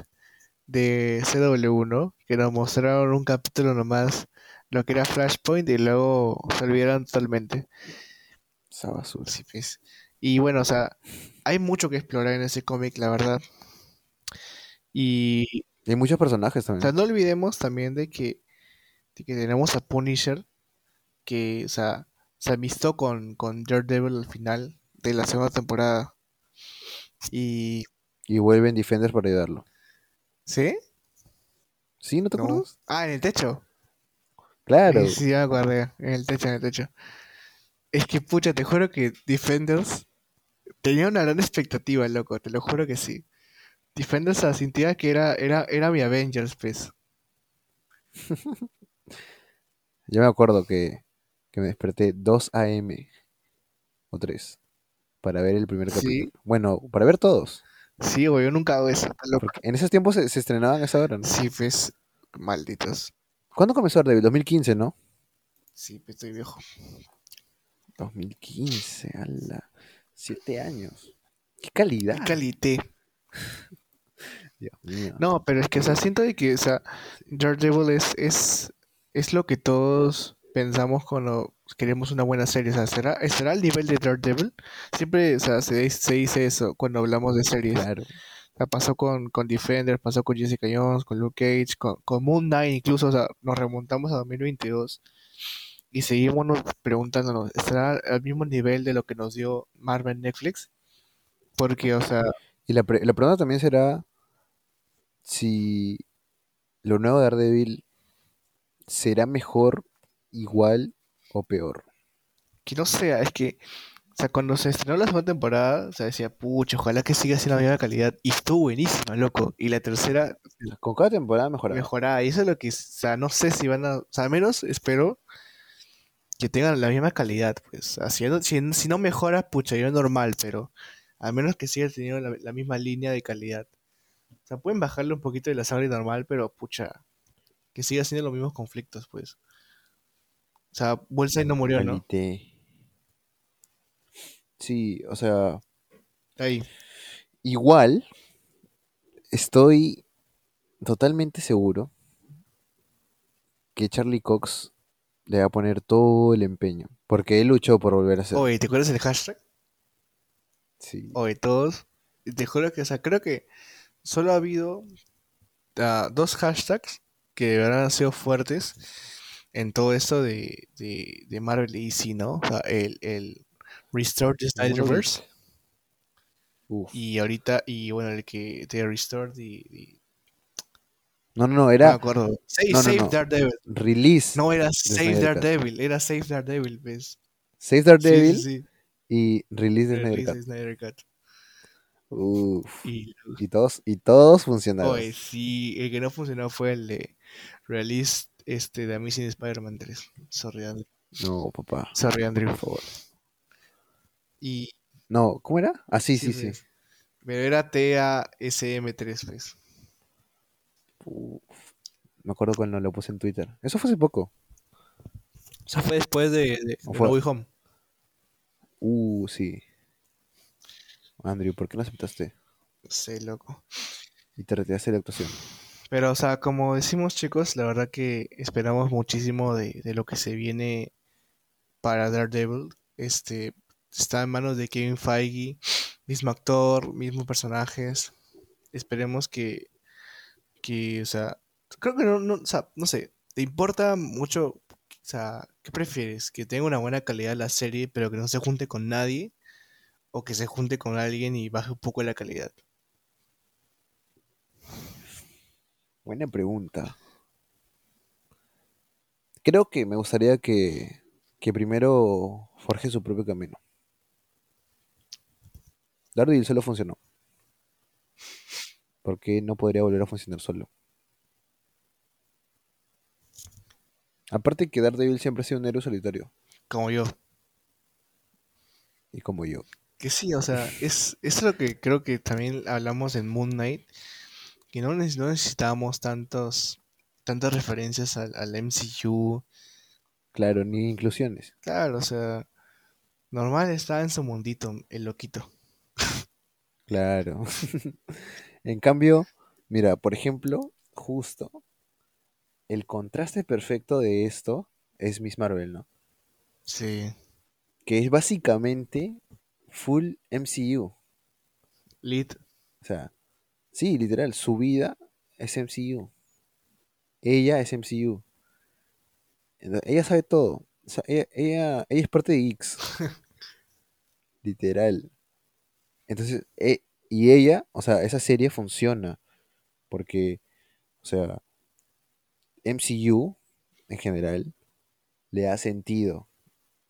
de CW, ¿no? Que nos mostraron un capítulo nomás lo que era Flashpoint y luego se olvidaron totalmente. Esa basura. Sí, pues. Y bueno, o sea, hay mucho que explorar en ese cómic, la verdad. Y, Y hay muchos personajes o sea, también. no olvidemos también de que, de que tenemos a Punisher, que, o sea, se amistó con, con Daredevil al final de la segunda temporada. Y, Y vuelven Defenders para ayudarlo. ¿sí? ¿Sí? ¿No te No. acuerdas? Ah, en el techo. Claro. Sí, sí, me acordé. En el techo, en el techo. Es que, pucha, te juro que Defenders tenía una gran expectativa, loco, te lo juro que sí. Defenders sentía que era, era, era mi Avengers, pues. Yo me acuerdo que, que me desperté 2 a.m. o 3 para ver el primer Sí. capítulo. Bueno, para ver todos. Sí, güey, yo nunca hago eso. Porque en esos tiempos se, se estrenaban a esa hora, ¿no? Sí, pues, malditos. ¿Cuándo comenzó Daredevil? 2015, ¿no? Sí, pues, estoy viejo. 2015, ala. Siete años. ¡Qué calidad! Calité. Dios mío. No, pero es que, o sea, siento de que, o sea, Daredevil es, es, es lo que todos pensamos cuando queremos una buena serie. O sea, ¿será, estará al nivel de Daredevil? Siempre, o sea, se, se dice eso cuando hablamos de series. Claro. O sea, pasó con, con Defender, pasó con Jessica Jones, con Luke Cage, con, con Moon Knight, incluso, o sea, nos remontamos a 2022 y seguimos nos- preguntándonos, ¿estará al mismo nivel de lo que nos dio Marvel Netflix? Porque, o sea, Y la, pre- la pregunta también será si lo nuevo de Daredevil será mejor, igual o peor. que no sea, es que, o sea, cuando se estrenó la segunda temporada, o sea, decía, pucha, ojalá que siga siendo la misma calidad, y estuvo buenísima, loco, y la tercera Con cada temporada mejorará. mejorada, y eso es lo que, o sea, no sé si van a, o sea, al menos espero que tengan la misma calidad, pues, haciendo, si, si no mejora, pucha, yo normal, pero al menos que siga teniendo la, la misma línea de calidad. O sea, pueden bajarle un poquito de la sangre normal, pero pucha, que siga siendo los mismos conflictos, pues. O sea, Bullseye no murió, ¿no?Alité. Sí, o sea, Ahí. igual estoy totalmente seguro que Charlie Cox le va a poner todo el empeño. Porque él luchó por volver a ser. Oye, ¿te acuerdas el hashtag? Sí. Oye, todos. Te juro que, o sea, creo que solo ha habido ah, dos hashtags que de verdad han sido fuertes en todo esto de, de, de Marvel y DC, ¿no? O sea, el, el Restore the Snyderverse Uf. y ahorita, y bueno, el que de Restore the, No, no, no, no me era acuerdo. Save, no, no, Save. Daredevil. Release. No, era Save. Daredevil, era Save Daredevil, ¿ves? Save Daredevil sí, sí. y Release Snyder the Cut. Snyder Cut. Uf. Y Y todos, y todos funcionaron. Oye, sí, el que no funcionó fue el de Release este, de Amazing Spider-Man 3. Sorry, Andrew. No, papá. Sorry, Andrew. Por favor. Y No, ¿cómo era? Ah, sí, sí, sí. pues, Pero era TASM3, pues. Uf. Me acuerdo cuando lo puse en Twitter. Eso fue hace poco. O sea, fue después de, de, ¿O de fue? No Way Home. Uh, sí. Andrew, ¿por qué no aceptaste? Sé, loco. Y te retiraste de la actuación. Pero, o sea, como decimos, chicos, la verdad que esperamos muchísimo de, de lo que se viene para Daredevil. Este está en manos de Kevin Feige, mismo actor, mismos personajes. Esperemos que, que, o sea, creo que no, no, o sea, no sé, ¿te importa mucho? O sea, ¿qué prefieres? ¿Que tenga una buena calidad la serie, pero que no se junte con nadie? ¿O que se junte con alguien y baje un poco la calidad? Buena pregunta. Creo que me gustaría que, que primero forje su propio camino. Daredevil solo funcionó. ¿Por qué no podría volver a funcionar solo? Aparte que Daredevil siempre ha sido un héroe solitario. Como yo. Y como yo. Que sí, o sea, es, es lo que creo que también hablamos en Moon Knight, que no, neces- no necesitábamos tantos, tantas referencias al, al MCU. Claro, ni inclusiones. Claro, o sea, normal estaba en su mundito, el loquito. Claro. en cambio, mira, por ejemplo, justo el contraste perfecto de esto es Miss Marvel, ¿no? Sí. Que es básicamente full MCU. Lit. O sea, sí, literal, su vida es MCU. Ella es MCU. Entonces, ella sabe todo. O sea, ella, ella, ella es parte de X. literal. Entonces, e- y ella, o sea, esa serie funciona. Porque, o sea, MCU en general le da sentido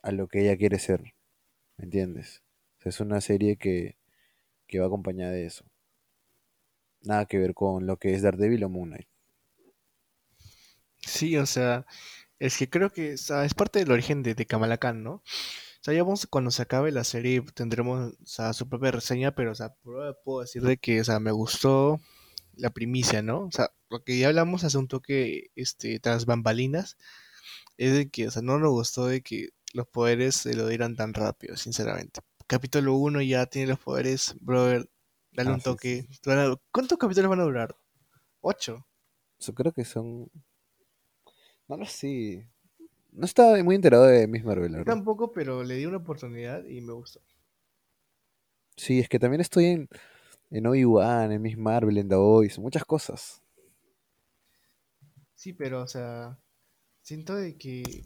a lo que ella quiere ser. ¿Me entiendes? O sea, es una serie que, que va acompañada de eso. Nada que ver con lo que es Daredevil o Moon Knight. Sí, o sea, es que creo que o es parte del origen de, de Kamala Khan, ¿no? O sea, ya vamos, cuando se acabe la serie tendremos, o su propia reseña, pero, o sea, puedo decir de que, o sea, me gustó la primicia, ¿no? O sea, lo que ya hablamos hace un toque, este, tras bambalinas, es de que, o sea, no nos gustó de que los poderes se lo dieran tan rápido, sinceramente. Capítulo uno ya tiene los poderes, brother, dale Ah, un sí, toque. sí, sí. ¿Cuántos capítulos van a durar? ¿Ocho? Yo creo que son. No lo sé. No estaba muy enterado de Miss Marvel, Yo tampoco, pero le di una oportunidad y me gustó. Sí, es que también estoy en, en Obi-Wan, en Miss Marvel, en The Voice, muchas cosas. Sí, pero, o sea, siento de que,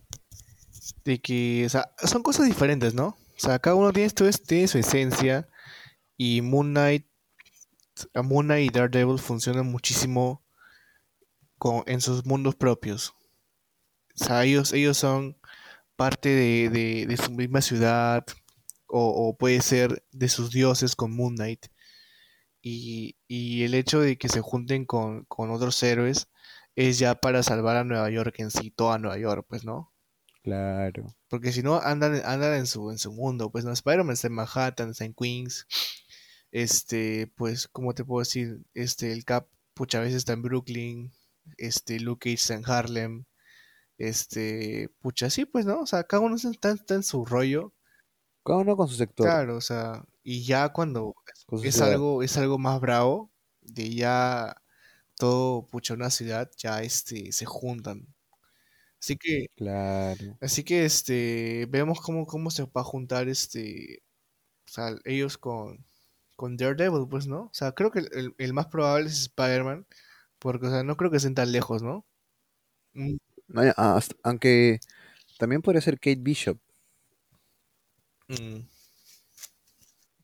de que, o sea, son cosas diferentes, ¿no? O sea, cada uno tiene, esto tiene su esencia y Moon Knight, a Moon Knight y Daredevil funcionan muchísimo con, en sus mundos propios. O sea, ellos, ellos son parte de, de- de su misma ciudad o, o puede ser de sus dioses con Moon Knight. Y, y el hecho de que se junten con, con otros héroes es ya para salvar a Nueva York en sí, toda Nueva York, pues, ¿no? Claro. Porque si no, andan, andan en su, en su mundo, pues, ¿no? Spider-Man está en Manhattan, está en Queens, este, pues, ¿cómo te puedo decir? Este, el Cap, pucha, a veces está en Brooklyn, este, Luke Cage está en Harlem, este, pucha, sí, pues, ¿no? O sea, cada uno está, está en su rollo, Cada uno con su sector, claro, o sea, y ya cuando es algo, es algo más bravo, de ya todo, pucha, una ciudad, ya, este, se juntan. Así que, Claro. así que, este, vemos cómo, cómo se va a juntar, este, o sea, ellos con, con Daredevil, pues, ¿no? O sea, creo que el, el- más probable es Spider-Man, porque, o sea, no creo que estén tan lejos, ¿no? Mm, ah, aunque también podría ser Kate Bishop, mm.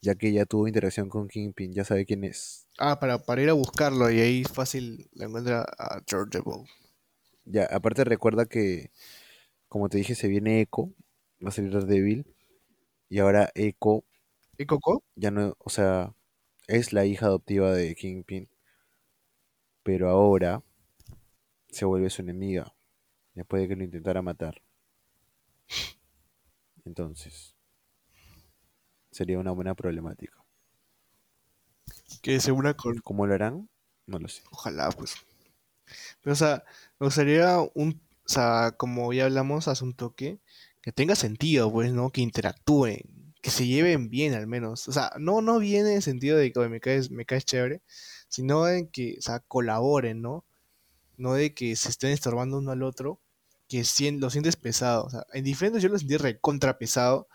ya que ya tuvo interacción con Kingpin, ya sabe quién es. Ah, para, para ir a buscarlo y ahí fácil la encuentra a Daredevil. Ya, aparte recuerda que, como te dije, se viene Echo, va a salir Daredevil, y ahora Echo ¿Y Coco? ya no, o sea, es la hija adoptiva de Kingpin, pero ahora se vuelve su enemiga, después de que lo intentara matar. Entonces, sería una buena problemática. Que se una con... ¿Cómo lo harán? No lo sé. Ojalá, pues. Pero, o sea, me gustaría un... O sea, como ya hablamos hace un toque, que tenga sentido, pues, ¿no? Que interactúen, que se lleven bien al menos. O sea, no, no bien en el sentido de que "Oye, me caes, me caes chévere, sino en que, o sea, colaboren, ¿no? No de que se estén estorbando uno al otro, que sien- lo sientes pesado. O sea, en diferentes yo lo sentí recontra pesado,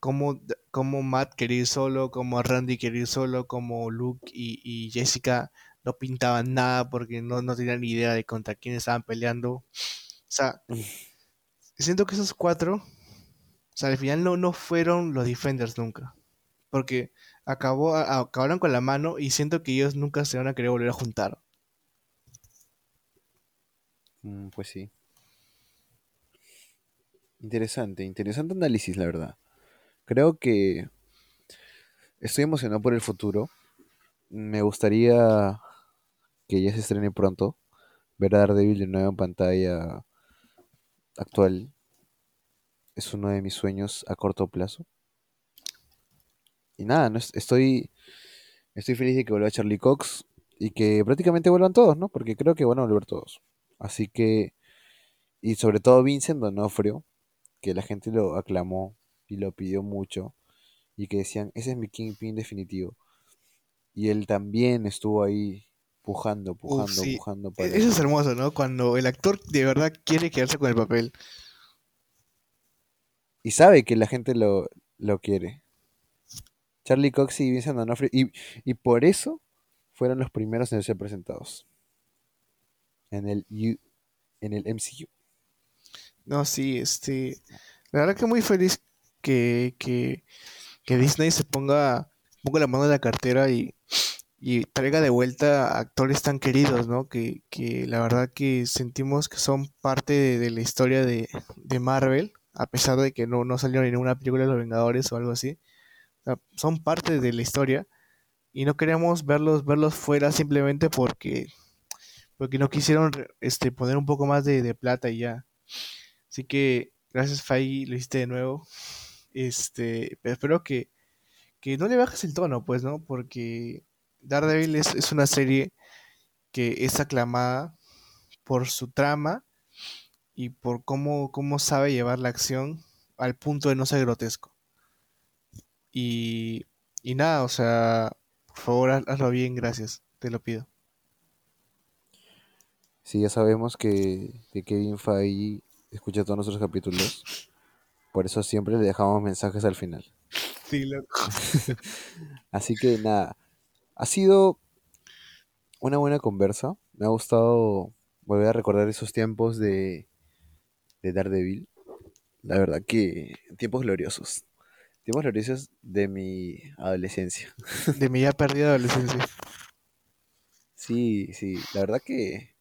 como, como Matt quería ir solo, como Randy quería ir solo, como Luke y, y Jessica no pintaban nada porque no, no tenían ni idea de contra quién estaban peleando. O sea, siento que esos cuatro, o sea, al final no, no fueron los Defenders nunca. Porque acabó, acabaron con la mano y siento que ellos nunca se van a querer volver a juntar. Mm, pues sí. Interesante, interesante análisis, la verdad. Creo que estoy emocionado por el futuro. Me gustaría que ya se estrene pronto. Ver a Daredevil de nuevo en pantalla actual es uno de mis sueños a corto plazo. Y nada, no es- estoy, estoy feliz de que vuelva Charlie Cox y que prácticamente vuelvan todos, ¿no? Porque creo que van a volver todos. Así que, y sobre todo Vincent Donofrio, que la gente lo aclamó y lo pidió mucho y que decían, ese es mi Kingpin definitivo. Y él también estuvo ahí pujando, pujando, sí. pujando E- para... Eso es hermoso, ¿no? Cuando el actor de verdad quiere quedarse con el papel. Y sabe que la gente lo, lo quiere. Charlie Cox y Vincent D'Onofrio. Y, y por eso fueron los primeros en ser presentados. En el, U- en el MCU. No, sí, este. La verdad que muy feliz que, que, que Disney se ponga, ponga la mano en la cartera y, y traiga de vuelta a actores tan queridos, ¿no? Que, que la verdad que sentimos que son parte de, de la historia de, de Marvel, a pesar de que no, no salió en ninguna película de los Vengadores o algo así. Son parte de la historia y no queremos verlos, verlos fuera simplemente porque, porque no quisieron este, poner un poco más de, de plata y ya. Así que gracias Fai, lo hiciste de nuevo. Este, pero espero que, que no le bajes el tono, pues, ¿no? Porque Daredevil es una serie que es aclamada por su trama y por cómo, cómo sabe llevar la acción al punto de no ser grotesco. Y, y nada, o sea, por favor, haz- hazlo bien, gracias, te lo pido. Sí, ya sabemos que, que Kevin Feige escucha todos nuestros capítulos. Por eso siempre le dejamos mensajes al final. Sí, loco. Así que nada, ha sido una buena conversa. Me ha gustado volver a recordar esos tiempos de, de Daredevil. La verdad que tiempos gloriosos. Tiempos gloriosos de mi adolescencia. De mi ya perdida adolescencia. Sí, sí, la verdad que,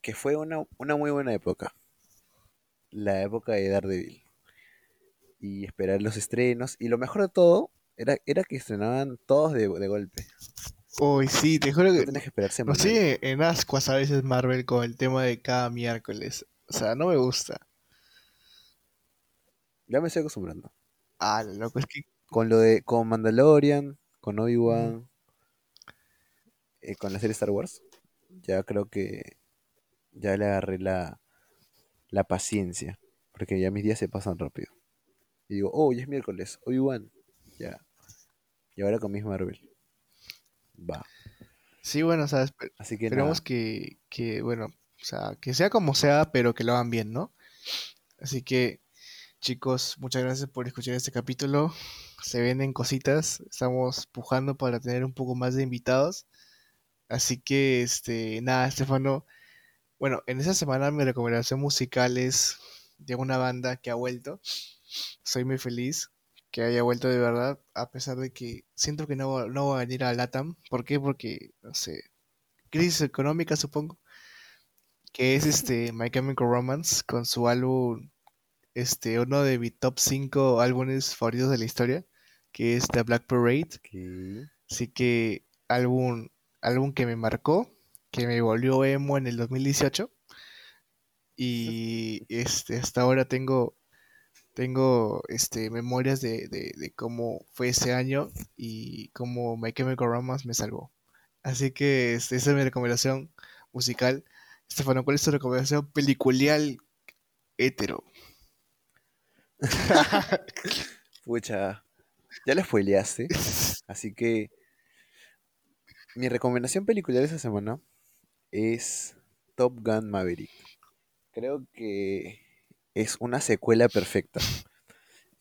que fue una, una muy buena época. La época de Daredevil. Y esperar los estrenos. Y lo mejor de todo era, era que estrenaban todos de, de golpe. Uy, sí, te juro No que tenías que esperar nos semanal. sigue en ascuas a veces Marvel con el tema de cada miércoles. O sea, no me gusta. Ya me estoy acostumbrando. Ah, loco, es que Con lo de, con Mandalorian, con Obi-Wan, eh, con la serie Star Wars, ya creo que ya le agarré la, la paciencia. Porque ya mis días se pasan rápido. Y digo, oh, ya es miércoles, Obi-Wan, ya. Y ahora con Miss Marvel. Va. sí, bueno, o sea, espe- Así que esperemos que, que, bueno, o sea, que sea como sea, pero que lo hagan bien, ¿no? Así que, chicos, muchas gracias por escuchar este capítulo. Se vienen cositas, estamos pujando para tener un poco más de invitados. Así que, este, nada, Estefano. Bueno, en esa semana mi recomendación musical es de una banda que ha vuelto. Soy muy feliz que haya vuelto de verdad, a pesar de que siento que no, no va a venir a LATAM. ¿Por qué? Porque, no sé, crisis económica supongo. Que es este My Chemical Romance con su álbum, este, uno de mi top 5 álbumes favoritos de la historia, que es The Black Parade. Así que álbum, álbum que me marcó, que me volvió emo en el 2018 y este hasta ahora tengo tengo este memorias de, de, de cómo fue ese año y cómo My Chemical Romance me salvó. Así que este, esa es mi recomendación musical. Estefano, ¿cuál es tu recomendación peliculial hetero? Pucha, ya lo spoileaste. Así que mi recomendación película de esta semana es Top Gun Maverick. Creo que es una secuela perfecta.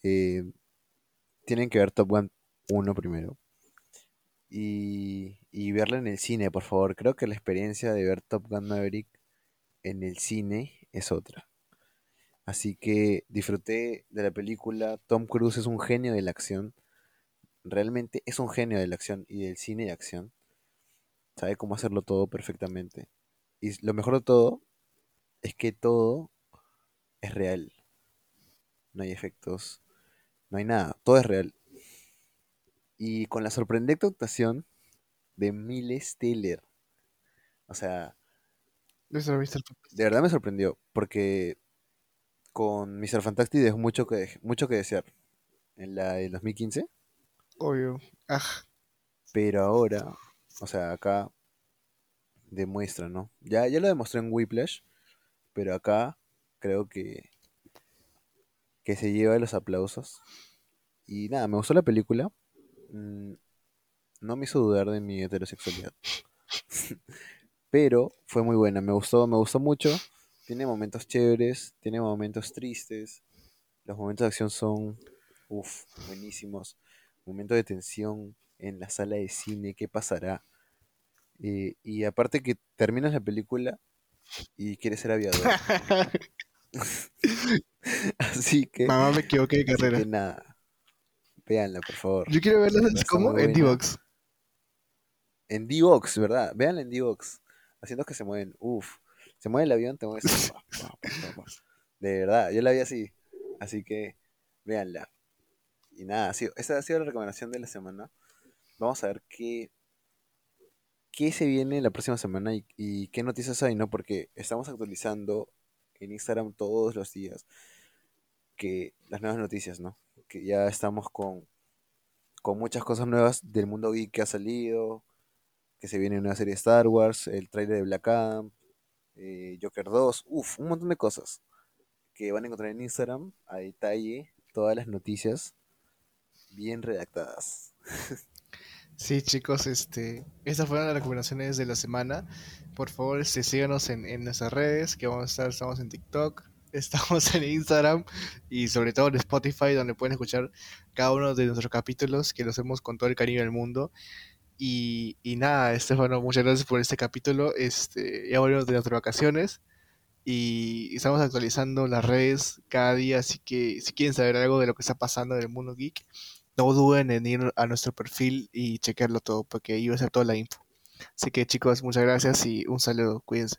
Eh, tienen que ver Top Gun 1 primero. Y, y verla en el cine, por favor. Creo que la experiencia de ver Top Gun Maverick en el cine es otra. Así que disfruté de la película. Tom Cruise es un genio de la acción. Realmente es un genio de la acción y del cine de acción. Sabe cómo hacerlo todo perfectamente. Y lo mejor de todo es que todo es real. No hay efectos, no hay nada, todo es real. Y con la sorprendente actuación de Miles Teller. O sea, Eso lo viste el- de verdad me sorprendió, porque con Mr. Fantastic dejó mucho que, mucho que desear en la del 2015, Obvio. Ah, pero ahora, o sea, acá demuestra, ¿no? Ya, ya lo demostró en Whiplash, pero acá creo que, que se lleva los aplausos. Y nada, me gustó la película. Mm, no me hizo dudar de mi heterosexualidad. Pero fue muy buena, me gustó, me gustó mucho. Tiene momentos chéveres, tiene momentos tristes. Los momentos de acción son, uff, buenísimos. Momentos de tensión en la sala de cine, ¿qué pasará? Eh, y aparte que terminas la película y quieres ser aviador. así que... Mamá, me equivoqué de así carrera. que nada, véanla, por favor. Yo quiero verla, muy En. D-Box. En D-Box, ¿verdad? Véanla en D-Box. Haciendo que se mueven. Uf. Se mueve el avión, te mueves. así. De verdad, yo la vi así. Así que, véanla. Y nada, sido- esa ha sido la recomendación de la semana. Vamos a ver qué, qué se viene la próxima semana y, y qué noticias hay, ¿no? Porque estamos actualizando en Instagram todos los días que las nuevas noticias, ¿no? Que ya estamos con, con muchas cosas nuevas del mundo geek que ha salido, que se viene una serie de Star Wars, el trailer de Black Adam, eh, Joker 2, uff, un montón de cosas que van a encontrar en Instagram a detalle, todas las noticias bien redactadas. Sí, chicos, este, estas fueron las recomendaciones de la semana. Por favor, este, síganos en, nuestras redes, que vamos a estar, estamos en TikTok, estamos en Instagram y sobre todo en Spotify, donde pueden escuchar cada uno de nuestros capítulos, que los hacemos con todo el cariño del mundo. Y, y nada, Estefano, muchas gracias por este capítulo. Este, ya volvemos de nuestras vacaciones y estamos actualizando las redes cada día, así que si quieren saber algo de lo que está pasando en el mundo geek, no duden en ir a nuestro perfil y chequearlo todo, porque ahí va a ser toda la info. Así que chicos, muchas gracias y un saludo, cuídense.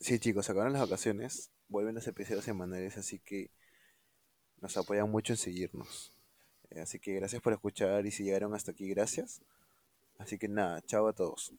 Sí, chicos, acabaron las vacaciones, vuelven los episodios semanales, así que nos apoyan mucho en seguirnos. Así que gracias por escuchar y si llegaron hasta aquí, gracias. Así que nada, chao a todos.